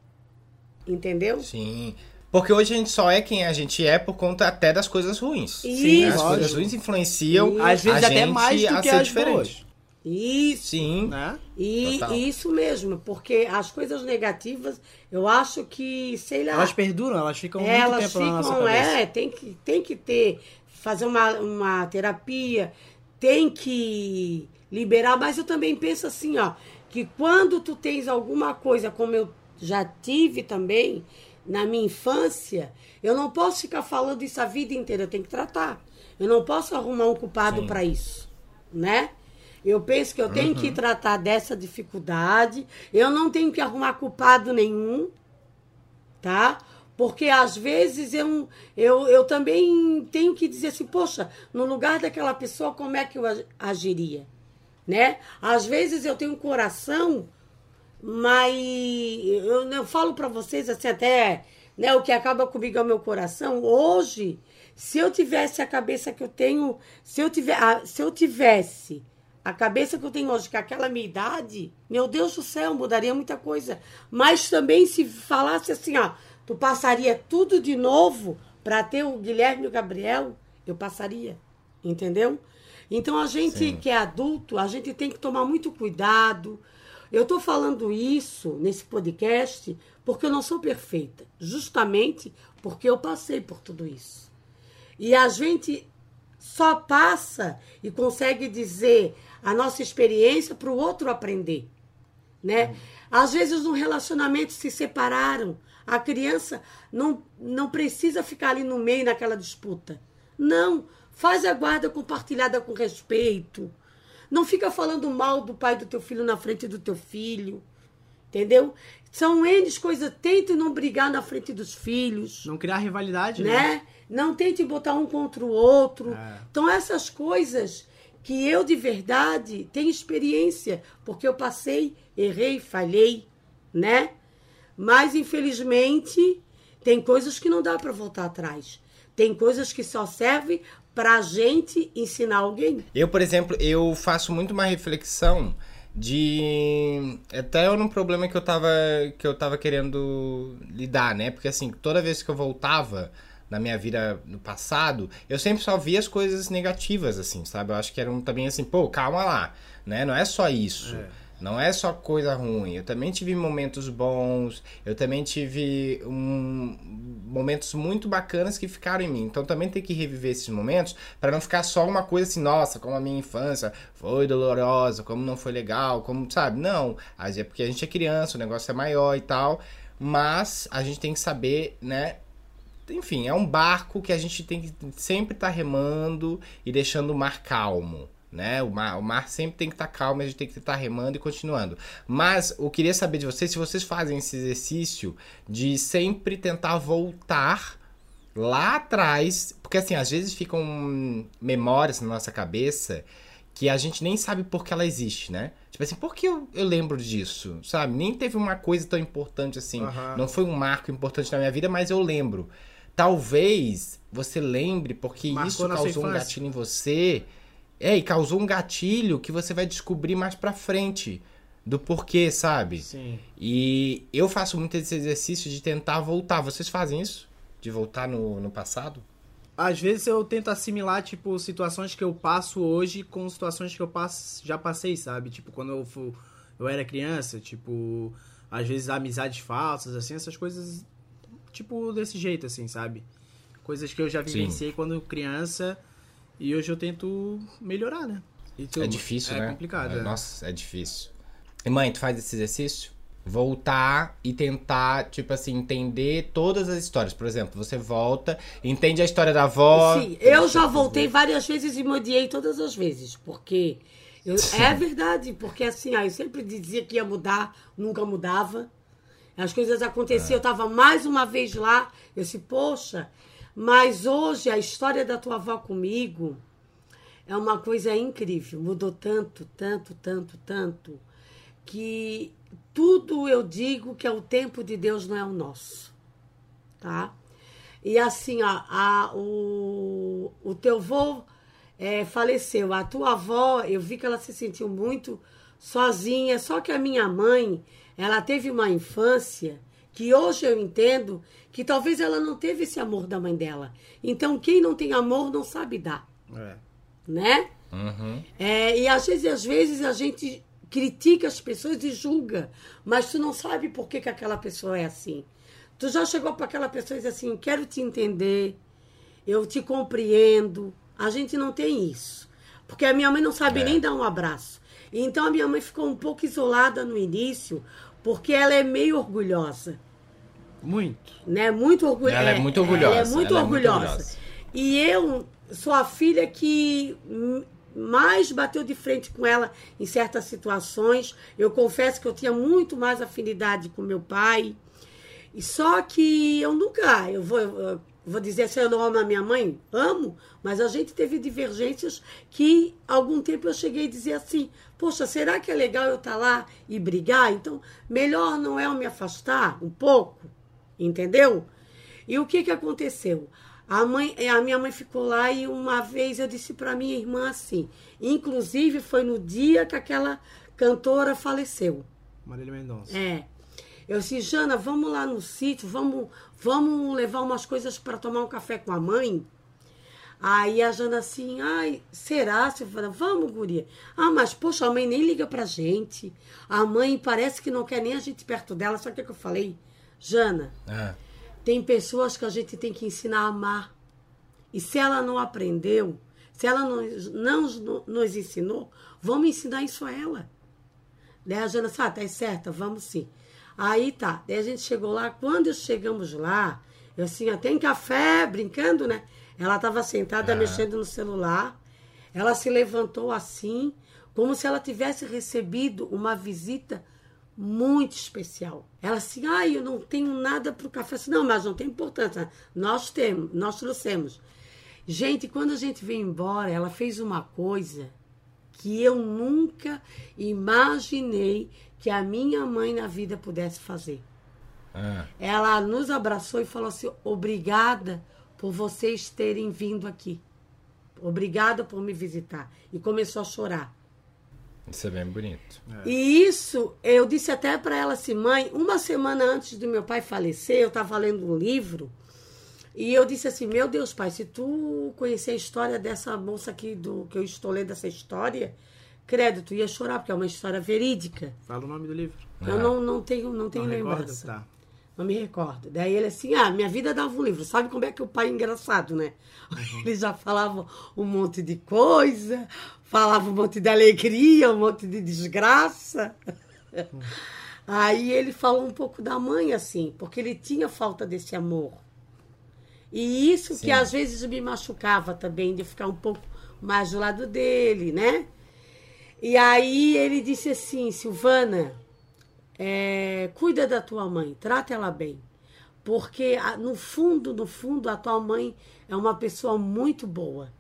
Entendeu? Sim. Porque hoje a gente só é quem a gente é por conta até das coisas ruins. Sim, As lógico. coisas ruins influenciam Às vezes a até gente mais do a que ser as diferente. boas. Isso. Sim. Né? E Total. isso mesmo, porque as coisas negativas, eu acho que, sei lá. Elas perduram, elas ficam muito elas tempo na nossa ficam, cabeça. é, tem que, tem que ter, fazer uma, uma terapia, tem que liberar, mas eu também penso assim, ó, que quando tu tens alguma coisa, como eu já tive também na minha infância, eu não posso ficar falando isso a vida inteira, eu tenho que tratar. Eu não posso arrumar um culpado para isso, né? Eu penso que eu tenho que tratar dessa dificuldade, eu não tenho que arrumar culpado nenhum, tá? Porque às vezes eu, eu, eu também tenho que dizer assim, poxa, no lugar daquela pessoa, como é que eu ag- agiria? Né? Às vezes eu tenho um coração, mas eu, eu falo para vocês assim até, né, o que acaba comigo é o meu coração. Hoje, se eu tivesse a cabeça que eu tenho, se eu tiver, se eu tivesse a cabeça que eu tenho hoje, com aquela minha idade, meu Deus do céu, mudaria muita coisa. Mas também se falasse assim, ó, tu passaria tudo de novo para ter o Guilherme e o Gabriel, eu passaria, entendeu? Então a gente Sim. que é adulto, a gente tem que tomar muito cuidado. Eu estou falando isso nesse podcast porque eu não sou perfeita, justamente porque eu passei por tudo isso. E a gente só passa e consegue dizer a nossa experiência para o outro aprender, né? Às vezes no relacionamento se separaram, a criança não, não precisa ficar ali no meio naquela disputa. Não, faz a guarda compartilhada com respeito. Não fica falando mal do pai do teu filho na frente do teu filho. Entendeu? São N coisas. Tente não brigar na frente dos filhos Não criar rivalidade, né? né? Não tente botar um contra o outro. É. Então, essas coisas que eu de verdade tenho experiência, porque eu passei, errei, falhei, né? Mas, infelizmente, tem coisas que não dá para voltar atrás. Tem coisas que só servem para a gente ensinar alguém. Eu, por exemplo, eu faço muito uma reflexão de até era um problema que eu tava que eu tava querendo lidar, né? Porque assim, toda vez que eu voltava na minha vida no passado, eu sempre só via as coisas negativas assim, sabe? Eu acho que era um, também assim, pô, calma lá, né? Não é só isso. Não é só coisa ruim. Eu também tive momentos bons. Eu também tive um, momentos muito bacanas que ficaram em mim. Então também tem que reviver esses momentos para não ficar só uma coisa assim, nossa, como a minha infância foi dolorosa, como não foi legal, como, sabe? Não, é porque a gente é criança, o negócio é maior e tal, mas a gente tem que saber, né, enfim, é um barco que a gente tem que sempre estar tá remando e deixando o mar calmo. Né? O, mar, o mar sempre tem que estar tá calmo, a gente tem que estar tá remando e continuando. Mas eu queria saber de vocês se vocês fazem esse exercício de sempre tentar voltar lá atrás, porque assim, às vezes ficam memórias na nossa cabeça que a gente nem sabe por que ela existe, né? Tipo assim, por que eu, eu lembro disso, sabe? Nem teve uma coisa tão importante assim, uhum. não foi um marco importante na minha vida, mas eu lembro. Talvez você lembre porque Marcou isso causou um gatilho em você é, e causou um gatilho que você vai descobrir mais pra frente do porquê, sabe? Sim. E eu faço muito esse exercício de tentar voltar. Vocês fazem isso? De voltar no, no passado? Às vezes eu tento assimilar, tipo, situações que eu passo hoje com situações que eu passo, já passei, sabe? Tipo, quando eu, fui, eu era criança, tipo, às vezes amizades falsas, assim, essas coisas, tipo, desse jeito, assim, sabe? Coisas que eu já vivenciei Sim. quando criança e hoje eu tento melhorar, né? Tu, é difícil, é né? É complicado. É. Nossa, é difícil. E mãe, tu faz esse exercício? Voltar e tentar, tipo assim, entender todas as histórias. Por exemplo, você volta, entende a história da avó. Sim, eu já voltei várias vezes e me odiei todas as vezes. Porque. Eu, é verdade, porque assim, ah, eu sempre dizia que ia mudar, nunca mudava. As coisas aconteciam, é. eu estava mais uma vez lá. Eu disse, poxa, mas hoje a história da tua avó comigo é uma coisa incrível. Mudou tanto, tanto, tanto, tanto, que tudo eu digo que é o tempo de Deus, não é o nosso. Tá? E assim, ó, a, o, o teu avô é, faleceu. A tua avó, eu vi que ela se sentiu muito sozinha. Só que a minha mãe, ela teve uma infância que hoje eu entendo que talvez ela não teve esse amor da mãe dela. Então, quem não tem amor não sabe dar. É. Né? Uhum. É, e às vezes, às vezes a gente critica as pessoas e julga, mas tu não sabe por que, que aquela pessoa é assim. Tu já chegou para aquela pessoa e disse assim: quero te entender, eu te compreendo. A gente não tem isso. Porque a minha mãe não sabe é. nem dar um abraço. Então a minha mãe ficou um pouco isolada no início, porque ela é meio orgulhosa. Muito. Né? Muito orgulhosa. Ela é muito orgulhosa. Ela é muito, ela orgulhosa. É muito orgulhosa. E eu sou a filha que mais bateu de frente com ela em certas situações. Eu confesso que eu tinha muito mais afinidade com meu pai. E só que eu nunca, eu vou, eu vou dizer se eu não amo a minha mãe, amo, mas a gente teve divergências que algum tempo eu cheguei a dizer assim: Poxa, será que é legal eu estar tá lá e brigar? Então, melhor não é eu me afastar um pouco, entendeu? E o que, que aconteceu? A, mãe, a minha mãe ficou lá e uma vez eu disse para minha irmã assim, inclusive foi no dia que aquela cantora faleceu. Marília Mendonça. É. Eu disse, Jana, vamos lá no sítio, vamos, vamos levar umas coisas para tomar um café com a mãe. Aí a Jana assim, ai, será? Fala, vamos, guria. Ah, mas poxa, a mãe nem liga pra gente. A mãe parece que não quer nem a gente perto dela. Sabe o que, eu falei? Jana, é. tem pessoas que a gente tem que ensinar a amar. E se ela não aprendeu, se ela não, não nos ensinou, vamos ensinar isso a ela. Daí a Jana disse, ah, tá certa, vamos sim. Aí tá, daí a gente chegou lá, quando chegamos lá, eu assim, ó, tem café, brincando, né? Ela estava sentada ah. mexendo no celular. Ela se levantou assim, como se ela tivesse recebido uma visita muito especial. Ela assim, ai, ah, eu não tenho nada para o café. Assim, não, mas não tem importância. Nós temos, nós trouxemos. Gente, quando a gente veio embora, ela fez uma coisa que eu nunca imaginei que a minha mãe na vida pudesse fazer. Ah. Ela nos abraçou e falou assim: obrigada por vocês terem vindo aqui. Obrigada por me visitar. E começou a chorar. Isso é bem bonito. É. E isso, eu disse até para ela assim, mãe, uma semana antes do meu pai falecer, eu estava lendo um livro e eu disse assim, meu Deus, pai, se tu conhecer a história dessa moça aqui, do que eu estou lendo essa história, credo, tu ia chorar, porque é uma história verídica. Fala o nome do livro. Eu é. não, não tenho, não tenho não lembrança. Recorda? Tá. Não me recordo. Daí ele assim, ah, minha vida dava um livro. Sabe como é que o pai é engraçado, né? Ele já falava um monte de coisa, falava um monte de alegria, um monte de desgraça. Aí ele falou um pouco da mãe, assim, porque ele tinha falta desse amor. E isso Sim. que às vezes me machucava também, de ficar um pouco mais do lado dele, né? E aí ele disse assim, Silvana, é, cuida da tua mãe, trata ela bem. Porque no fundo, no fundo, a tua mãe é uma pessoa muito boa.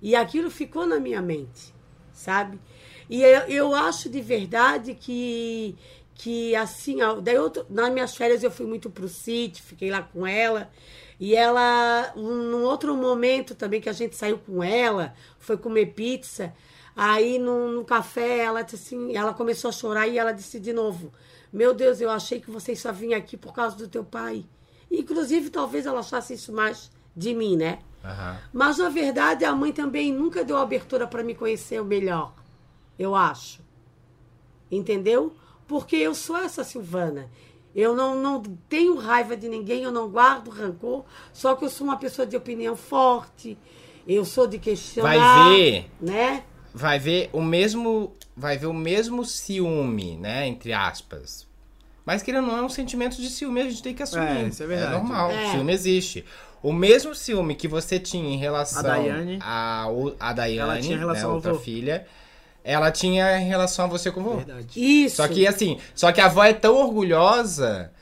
E aquilo ficou na minha mente, sabe? E eu, eu acho de verdade que, que assim, daí outro, nas minhas férias eu fui muito pro sítio, fiquei lá com ela. E ela, um- num outro momento também que a gente saiu com ela, foi comer pizza. Aí no, no café ela disse assim, ela começou a chorar e ela disse de novo: Meu Deus, eu achei que você só vinha aqui por causa do teu pai. Inclusive, talvez ela achasse isso mais de mim, né? Aham. Mas na verdade a mãe também nunca deu abertura para me conhecer melhor, eu acho. Entendeu? Porque eu sou essa Silvana. Eu não, não tenho raiva de ninguém, eu não guardo rancor, só que eu sou uma pessoa de opinião forte, eu sou de questionar. Vai ver. Né? Vai ver o mesmo vai ver o mesmo ciúme, né, entre aspas. Mas que ele não é um sentimento de ciúme, a gente tem que assumir. É, isso é verdade. normal, É. ciúme existe. O mesmo ciúme que você tinha em relação A Daiane. a, o- a Daiane, Ela tinha em relação né, outra vô. filha, ela tinha em relação a você com o. Verdade. Isso. Só que assim, só que a avó é tão orgulhosa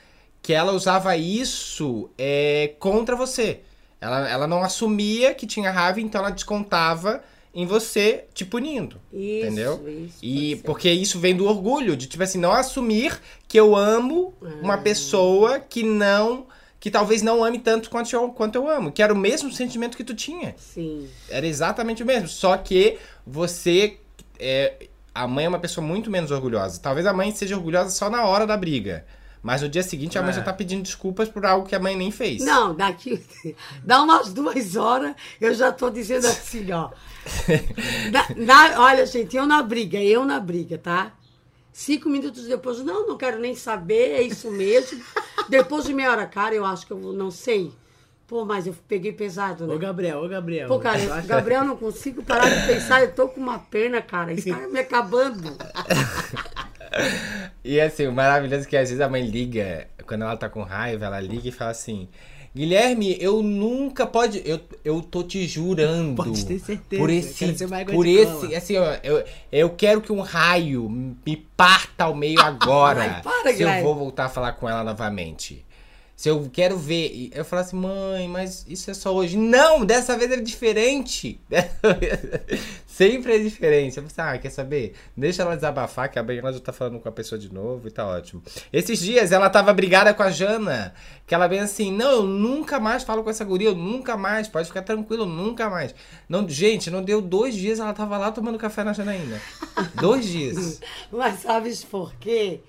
que ela usava isso é, contra você. Ela, ela não assumia que tinha raiva, então ela descontava em você te punindo. Isso, entendeu? isso, e porque isso vem do orgulho, de tipo assim, não assumir que eu amo uma Ah. pessoa que não. que talvez não ame tanto quanto eu, quanto eu amo. Que era o mesmo sentimento que tu tinha. Sim. Era exatamente o mesmo. Só que você. É, a mãe é uma pessoa muito menos orgulhosa. Talvez a mãe seja orgulhosa só na hora da briga. Mas no dia seguinte a mãe É. já tá pedindo desculpas por algo que a mãe nem fez. Não, daqui. Dá umas duas horas, eu já tô dizendo assim, ó. Na- na- olha, gente, eu na briga, eu na briga, tá? Cinco minutos depois, não, não quero nem saber, é isso mesmo. Depois de meia hora, cara, eu acho que eu não sei. Pô, mas eu peguei pesado, né? Ô, Gabriel, ô, Gabriel. Pô, cara, eu Gabriel, não consigo parar de pensar, eu tô com uma pena, cara. Isso tá me acabando. E assim, o maravilhoso é que às vezes a mãe liga, quando ela tá com raiva, ela liga e fala assim: Guilherme, eu nunca pode. Eu, eu tô te jurando. Pode ter certeza, Por eu esse. Por esse. Assim, ó, eu, eu quero que um raio me parta ao meio agora. Ai, para, se eu Guilherme. vou voltar a falar com ela novamente. Se eu quero ver. Eu falo assim, mãe, mas isso é só hoje. Não, dessa vez é diferente. Sempre é diferente. Eu falei assim, ah, quer saber? Deixa ela desabafar, que a ela já tá falando com a pessoa de novo e tá ótimo. Esses dias ela tava brigada com a Jana. Que ela vem assim, não, eu nunca mais falo com essa guria, eu nunca mais, pode ficar tranquilo, nunca mais. Não, gente, não deu dois dias, ela tava lá tomando café na Janaína. dois dias. Mas sabes por quê?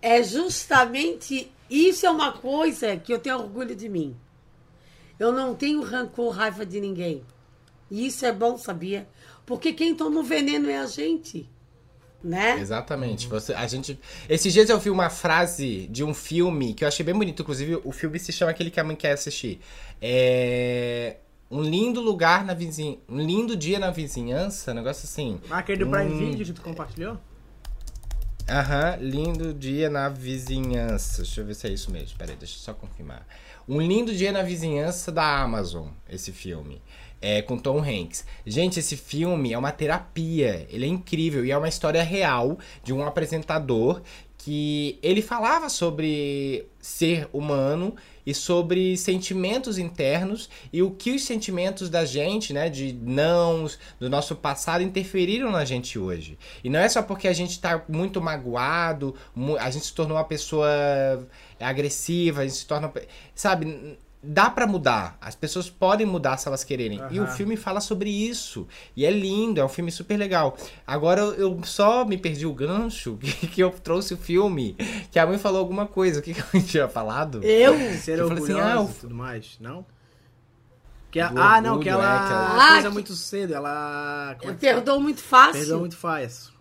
É justamente isso é uma coisa que eu tenho orgulho de mim. Eu não tenho rancor, raiva de ninguém. E isso é bom, sabia? Porque quem toma o veneno é a gente. Né? Exatamente. Você, a gente. Esses dias eu vi uma frase de um filme que eu achei bem bonito. Inclusive, o filme se chama aquele que a mãe quer assistir. É. Um lindo lugar na vizinhança. Um lindo dia na vizinhança, um negócio assim. Ah, aquele do Prime Hum. Video que tu compartilhou? Aham, lindo dia na vizinhança. Deixa eu ver se é isso mesmo. Peraí, deixa eu só confirmar. Um lindo dia na vizinhança da Amazon, esse filme. É com Tom Hanks. Gente, esse filme é uma terapia. Ele é incrível e é uma história real de um apresentador que ele falava sobre ser humano e sobre sentimentos internos e o que os sentimentos da gente, né, de nãos, do nosso passado interferiram na gente hoje. E não é só porque a gente tá muito magoado, a gente se tornou uma pessoa agressiva, a gente se torna, sabe, dá pra mudar. As pessoas podem mudar se elas quererem. E o filme fala sobre isso. E é lindo, é um filme super legal. Agora eu, eu só me perdi o gancho que, que eu trouxe o filme, que a mãe falou alguma coisa. O que, que a mãe tinha falado? Eu? Ser Eu assim, orgulhosa ah, o- e tudo mais, não? Que a- Do ah, não, que é, ela que ela- coisa Ah, que- muito cedo, ela... é Eu perdoo muito fácil. Perdão muito fácil.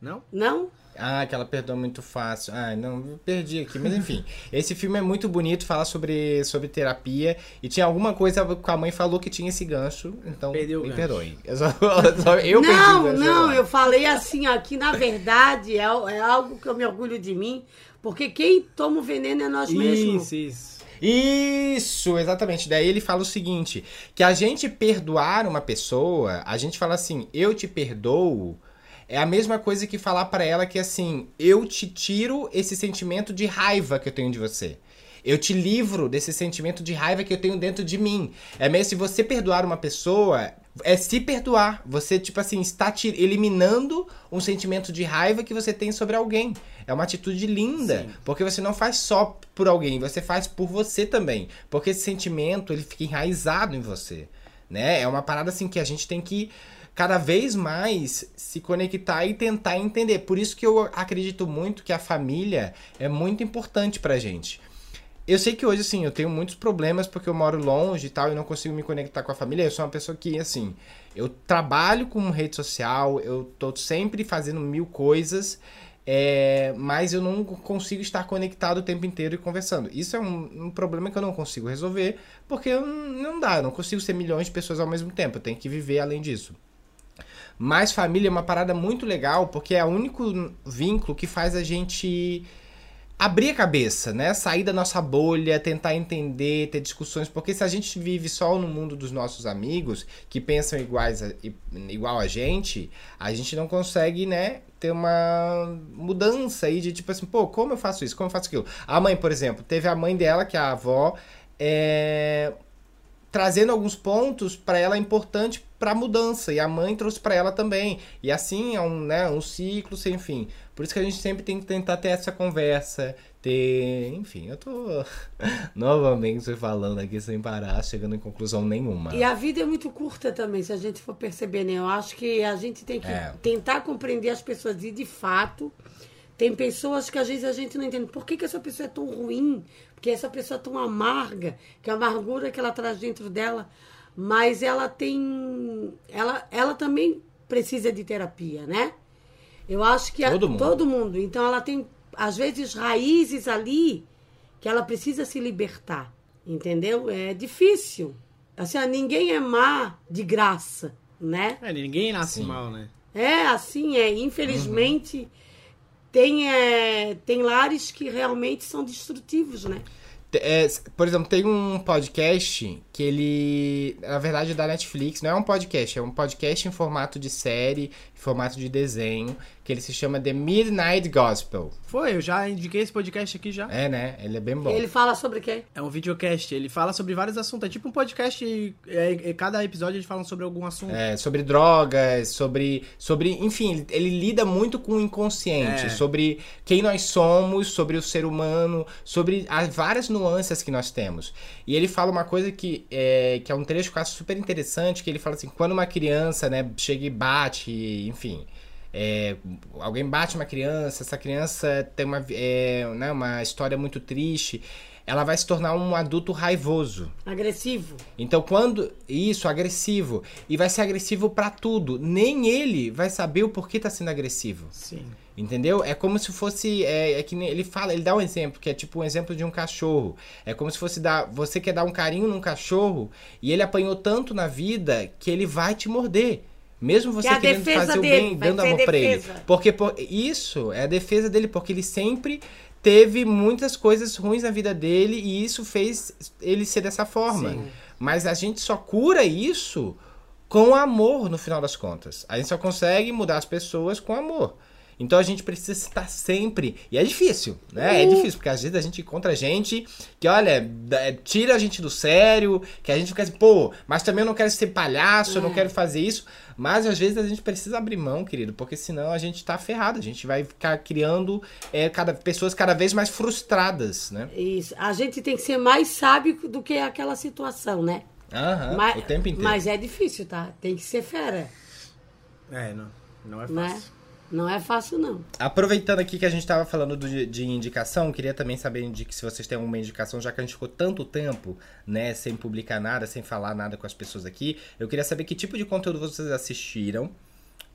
Não? Não? Ah, que ela perdoa muito fácil. Ah, não, eu perdi aqui. Mas enfim, esse filme é muito bonito, fala sobre, sobre terapia. E tinha alguma coisa que a mãe falou que tinha esse gancho, então Perdeu me gancho. perdoe. Eu, só, só- eu perdi o não, gancho não, agora. eu falei assim aqui, na verdade, é, é algo que eu me orgulho de mim, porque quem toma o veneno é nós mesmos. Isso, isso. Isso, exatamente. Daí ele fala o seguinte: que a gente perdoar uma pessoa, a gente fala assim, eu te perdoo, é a mesma coisa que falar pra ela que assim, eu te tiro esse sentimento de raiva que eu tenho de você. Eu te livro desse sentimento de raiva que eu tenho dentro de mim. É mesmo se você perdoar uma pessoa, é se perdoar. Você, tipo assim, está te eliminando um sentimento de raiva que você tem sobre alguém. É uma atitude linda. Porque você não faz só por alguém, você faz por você também. Porque esse sentimento, ele fica enraizado em você. Né? É uma parada assim que a gente tem que cada vez mais se conectar e tentar entender. Por isso que eu acredito muito que a família é muito importante pra gente. Eu sei que hoje, assim, eu tenho muitos problemas porque eu moro longe e tal e não consigo me conectar com a família. Eu sou uma pessoa que, assim, eu trabalho com rede social, eu tô sempre fazendo mil coisas, é, mas eu não consigo estar conectado o tempo inteiro e conversando. Isso é um, um problema que eu não consigo resolver porque não dá, eu não consigo ser milhões de pessoas ao mesmo tempo, eu tenho que viver além disso. Mas família é uma parada muito legal porque é o único vínculo que faz a gente abrir a cabeça, né? Sair da nossa bolha, tentar entender, ter discussões, porque se a gente vive só no mundo dos nossos amigos que pensam iguais a, igual a gente, a gente não consegue, né, ter uma mudança aí de tipo assim, pô, como eu faço isso? Como eu faço aquilo? A mãe, por exemplo, teve a mãe dela, que é a avó, é, trazendo alguns pontos para ela importante para a mudança e a mãe trouxe para ela também e assim é um, né, um ciclo sem fim por isso que a gente sempre tem que tentar ter essa conversa ter enfim eu tô novamente falando aqui sem parar chegando em conclusão nenhuma E a vida é muito curta também, se a gente for perceber, né? Eu acho que a gente tem que É. tentar compreender as pessoas e, de fato, tem pessoas que às vezes a gente não entende. Por que, que essa pessoa é tão ruim? Porque essa pessoa é tão amarga, que a amargura que ela traz dentro dela, mas ela tem. Ela, ela também precisa de terapia, né? Eu acho que a- Todo mundo. todo mundo. Então ela tem, às vezes, raízes ali que ela precisa se libertar. Entendeu? É difícil. Assim, ninguém é má de graça, né? É, ninguém nasce Sim. mal, né? É assim, é. Infelizmente, tem, é, tem lares que realmente são destrutivos, né? É, por exemplo, tem um podcast que ele, na verdade, é da Netflix, não é um podcast, é um podcast em formato de série, em formato de desenho, que ele se chama The Midnight Gospel. Foi, eu já indiquei esse podcast aqui já. É, né? Ele é bem bom. Ele fala sobre quê? É um videocast, ele fala sobre vários assuntos. É tipo um podcast, é, é, cada episódio eles falam sobre algum assunto. É, sobre drogas, sobre, sobre, enfim, ele, ele lida muito com o inconsciente, É. sobre quem nós somos, sobre o ser humano, sobre as várias nuances que nós temos. E ele fala uma coisa que é, que é um trecho que eu acho super interessante, que ele fala assim, quando uma criança, né, chega e bate, enfim, é, alguém bate uma criança, essa criança tem uma, é, né, uma história muito triste, ela vai se tornar um adulto raivoso. Agressivo. Então, quando. Isso, agressivo. E vai ser agressivo pra tudo. Nem ele vai saber o porquê tá sendo agressivo. Sim. Entendeu? É como se fosse. É, é que ele fala, ele dá um exemplo, que é tipo um exemplo de um cachorro. É como se fosse dar. Você quer dar um carinho num cachorro e ele apanhou tanto na vida que ele vai te morder. Mesmo você é a querendo fazer o bem, dando amor pra ele. Porque por- isso é a defesa dele, porque ele sempre teve muitas coisas ruins na vida dele e isso fez ele ser dessa forma. Sim. Mas a gente só cura isso com amor no final das contas. A gente só consegue mudar as pessoas com amor. Então a gente precisa estar sempre. E é difícil, né? É difícil, porque às vezes a gente encontra gente que, olha, dá- tira a gente do sério, que a gente fica assim, pô, mas também eu não quero ser palhaço, eu não quero fazer isso. Mas às vezes a gente precisa abrir mão, querido, porque senão a gente tá ferrado. A gente vai ficar criando é, cada, pessoas cada vez mais frustradas, né? Isso. A gente tem que ser mais sábio do que aquela situação, né? Aham, mas, o tempo inteiro. mas é difícil, tá? Tem que ser fera, É, não, não é né? Não é fácil, não. Aproveitando aqui que a gente tava falando do- de indicação, queria também saber de se vocês têm alguma indicação, já que a gente ficou tanto tempo, né, sem publicar nada, sem falar nada com as pessoas aqui, eu queria saber que tipo de conteúdo vocês assistiram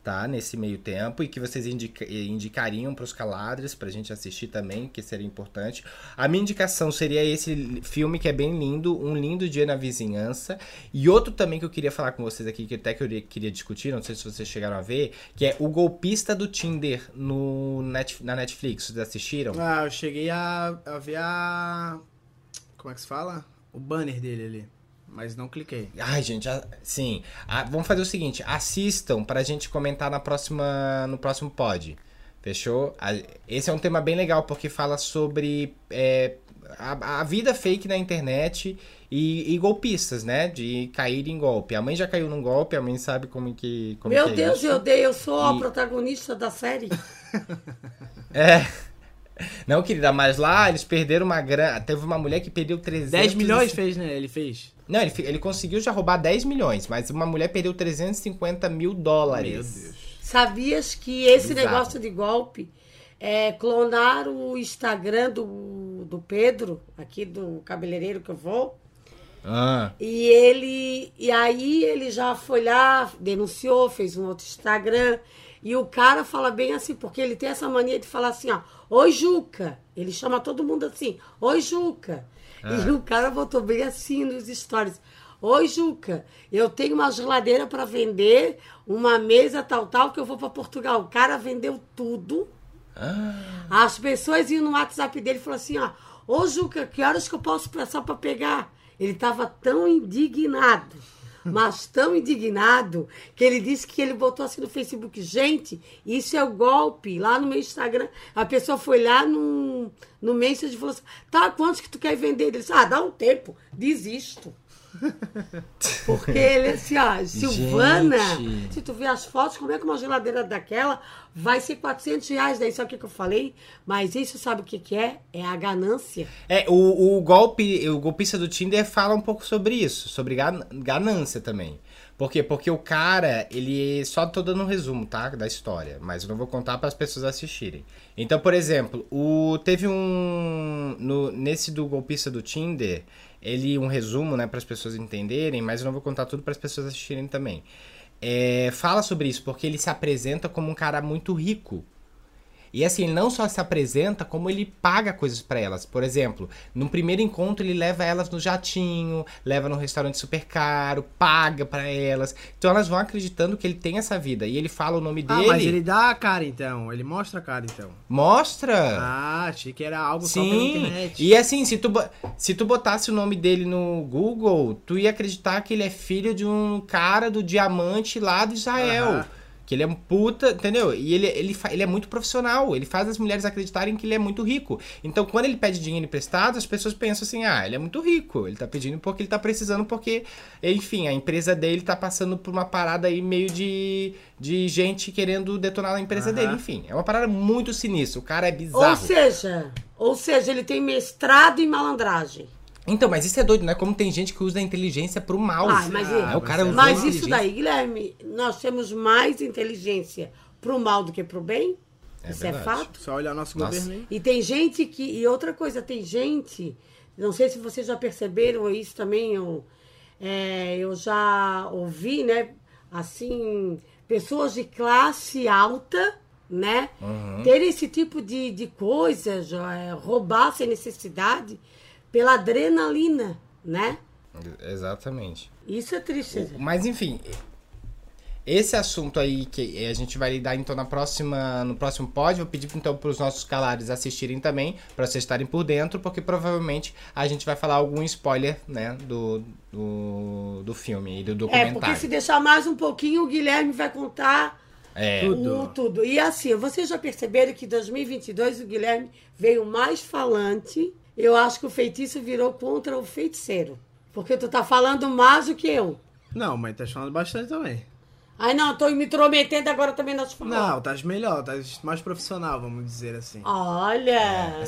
tá? Nesse meio tempo, e que vocês indica- indicariam pros caladres pra gente assistir também, que seria importante. A minha indicação seria esse filme que é bem lindo, Um Lindo Dia na Vizinhança. E outro também que eu queria falar com vocês aqui, que até que eu queria discutir, não sei se vocês chegaram a ver, que é O Golpista do Tinder no net, na Netflix. Vocês assistiram? Ah, eu cheguei a, a ver a. Como é que se fala? O banner dele ali. Mas não cliquei. Ai, gente, a- sim. Vamos fazer o seguinte: assistam pra gente comentar na próxima, no próximo pod. Fechou? A- Esse é um tema bem legal porque fala sobre é, a, a vida fake na internet e, e golpistas, né? De cair em golpe. A mãe já caiu num golpe, a mãe sabe como que. Como Meu que é Deus, isso. eu odeio, eu sou a E- protagonista da série. É. Não, querida, mas lá eles perderam uma grana. Teve uma mulher que perdeu 300 10 milhões fez, né? Ele fez. Não, ele, ele conseguiu já roubar 10 milhões, mas uma mulher perdeu 350 mil dólares. Meu Deus. Sabias que esse Bizarro. negócio de golpe é clonar o Instagram do, do Pedro, aqui do cabeleireiro que eu vou. Ah. E ele. E aí ele já foi lá, denunciou, fez um outro Instagram. E o cara fala bem assim, porque ele tem essa mania de falar assim, ó, oi Juca. Ele chama todo mundo assim, oi Juca. E o cara botou bem assim nos stories. Oi, Juca, eu tenho uma geladeira para vender, uma mesa tal, tal, que eu vou para Portugal. O cara vendeu tudo. As pessoas iam no WhatsApp dele e falaram assim, ó, ô Juca, que horas que eu posso passar para pegar? Ele estava tão indignado, mas tão indignado, que ele disse que ele botou assim no Facebook, gente, isso é o golpe. Lá no meu Instagram, a pessoa foi lá no, no Messenger e falou assim, tá, quantos que tu quer vender? Ele disse, ah, dá um tempo, desisto. Porque ele assim, ó, Silvana, Gente. se tu ver as fotos, como é que uma geladeira daquela vai ser 400 reais? Daí sabe o que, eu falei? Mas isso sabe o que, que é? É a ganância. É, o, o golpe, o golpista do Tinder fala um pouco sobre isso, sobre gan- ganância também. Por quê? Porque o cara, ele. Só tô dando um resumo, tá? Da história. Mas eu não vou contar para as pessoas assistirem. Então, por exemplo, o, teve um. No, nesse do golpista do Tinder, ele. Um resumo, né, para as pessoas entenderem, mas eu não vou contar tudo para as pessoas assistirem também. É, fala sobre isso, porque ele se apresenta como um cara muito rico. E assim, ele não só se apresenta, como ele paga coisas pra elas. Por exemplo, no primeiro encontro ele leva elas no jatinho, leva num restaurante super caro, paga pra elas. Então elas vão acreditando que ele tem essa vida. E ele fala o nome Ah, dele, mas ele dá a cara então. Ele mostra a cara então. mostra. Ah, achei que era algo só pela Sim, internet. e assim, se tu, se tu botasse o nome dele no Google, tu ia acreditar que ele é filho de um cara do diamante lá de Israel. Aham. Que ele é um puta, entendeu? E ele, ele, ele é muito profissional, ele faz as mulheres acreditarem que ele é muito rico. Então, quando ele pede dinheiro emprestado, as pessoas pensam assim: ah, ele é muito rico, ele tá pedindo porque ele tá precisando, porque, enfim, a empresa dele tá passando por uma parada aí meio de, de gente querendo detonar a empresa Aham. dele. Enfim, é uma parada muito sinistra. O cara é Ou bizarro. seja, ou seja, ele tem mestrado em malandragem. Então, mas isso é doido, né? Como tem gente que usa a inteligência pro mal. Ah, mas, É, o cara mas isso daí, Guilherme, nós temos mais inteligência pro mal do que pro bem. É isso é verdade. fato. Só olhar nosso Nossa. governo aí. E tem gente que. E outra coisa, tem gente. Não sei se vocês já perceberam isso também. Eu, é, eu já ouvi, né? Assim, pessoas de classe alta, né? Uhum. Terem esse tipo de, de coisa, já, é, roubar sem necessidade pela adrenalina, né? Exatamente. Isso é triste. Mas enfim, esse assunto aí que a gente vai lidar então na próxima, no próximo pod, vou pedir então para os nossos calares assistirem também, para vocês estarem por dentro, porque provavelmente a gente vai falar algum spoiler, né, do, do, do filme e do É, documentário. porque se deixar mais um pouquinho, o Guilherme vai contar É, Tudo. o tudo. E assim, vocês já perceberam que em 2022 o Guilherme veio mais falante. Eu acho que o feitiço virou contra o feiticeiro. Porque tu tá falando mais do que eu. Não, mas tá falando bastante também. Ai, não, tô me intrometendo agora também nas falas. Não, tá melhor, tá mais profissional, vamos dizer assim. Olha.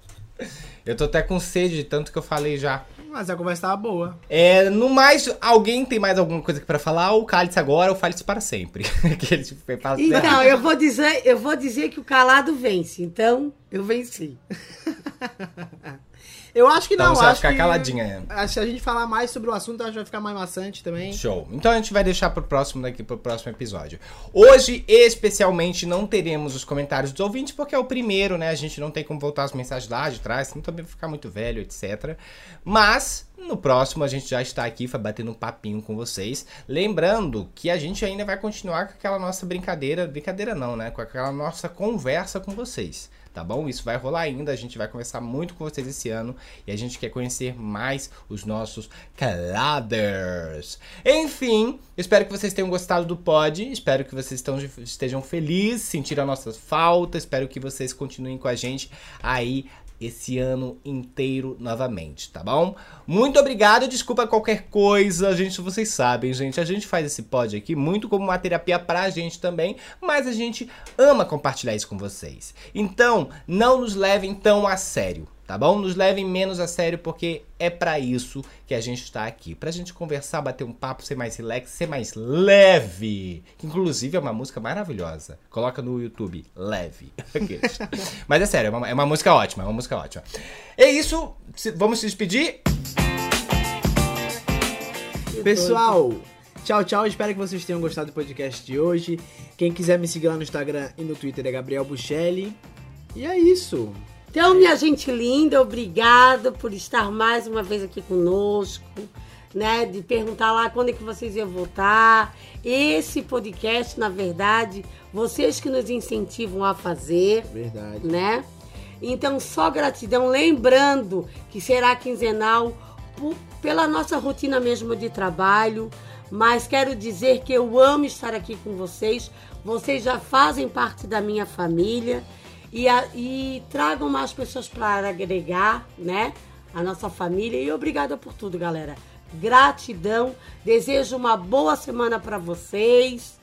eu tô até com sede de tanto que eu falei já. Mas a conversa tava boa. É, no mais, alguém tem mais alguma coisa aqui pra falar? Ou cale-se agora ou fale-se para sempre. que ele tipo, Então, eu vou dizer, eu vou dizer que o calado vence. Então, eu venci. Eu acho que Então não, você vai ficar que... caladinha. Acho Se a gente falar mais sobre o assunto, acho que vai ficar mais maçante também. Show. Então a gente vai deixar pro próximo daqui pro próximo episódio. Hoje, especialmente, não teremos os comentários dos ouvintes, porque é o primeiro, né? A gente não tem como voltar as mensagens lá de trás, senão também vai ficar muito velho, etc. Mas no próximo a gente já está aqui batendo um papinho com vocês. Lembrando que a gente ainda vai continuar com aquela nossa brincadeira, brincadeira não, né? Com aquela nossa conversa com vocês. Tá bom? Isso vai rolar ainda, a gente vai conversar muito com vocês esse ano e a gente quer conhecer mais os nossos caladers. Enfim, espero que vocês tenham gostado do pod, espero que vocês estão- estejam felizes, sentiram a nossa falta, espero que vocês continuem com a gente aí esse ano inteiro novamente, tá bom? Muito obrigado, desculpa qualquer coisa, gente, vocês sabem, gente, a gente faz esse pod aqui muito como uma terapia pra gente também, mas a gente ama compartilhar isso com vocês. Então, não nos levem tão a sério, tá bom? Nos levem menos a sério porque é pra isso que a gente tá aqui, pra gente conversar, bater um papo, ser mais relax, ser mais leve. Inclusive é uma música maravilhosa. Coloca no YouTube, leve. Mas é sério, é uma, é uma música ótima, é uma música ótima. É isso, vamos se despedir. Pessoal, tchau, tchau. Espero que vocês tenham gostado do podcast de hoje. Quem quiser me seguir lá no Instagram e no Twitter é Gabriel Buchelli. E é isso. Então, minha gente linda, obrigada por estar mais uma vez aqui conosco, né? De perguntar lá quando é que vocês iam voltar. Esse podcast, na verdade, vocês que nos incentivam a fazer, Verdade. né? Então, só gratidão. Lembrando que será quinzenal por- pela nossa rotina mesmo de trabalho. Mas quero dizer que eu amo estar aqui com vocês. Vocês já fazem parte da minha família. E, a- e tragam mais pessoas para agregar, né? A nossa família. E obrigada por tudo, galera. Gratidão. Desejo uma boa semana para vocês,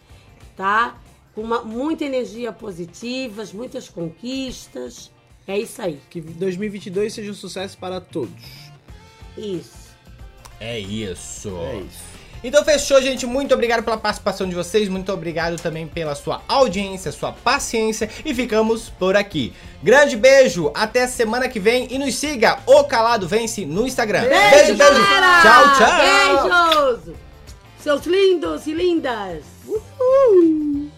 tá? Com uma- muita energia positiva, muitas conquistas. É isso aí. Que 2022 seja um sucesso para todos. Isso. É isso. É isso. Então fechou, gente. Muito obrigado pela participação de vocês. Muito obrigado também pela sua audiência, sua paciência. E ficamos por aqui. Grande beijo. Até semana que vem. E nos siga. O Calado Vence no Instagram. Beijo, galera! Tchau, tchau. Beijos! Seus lindos e lindas! Uhul!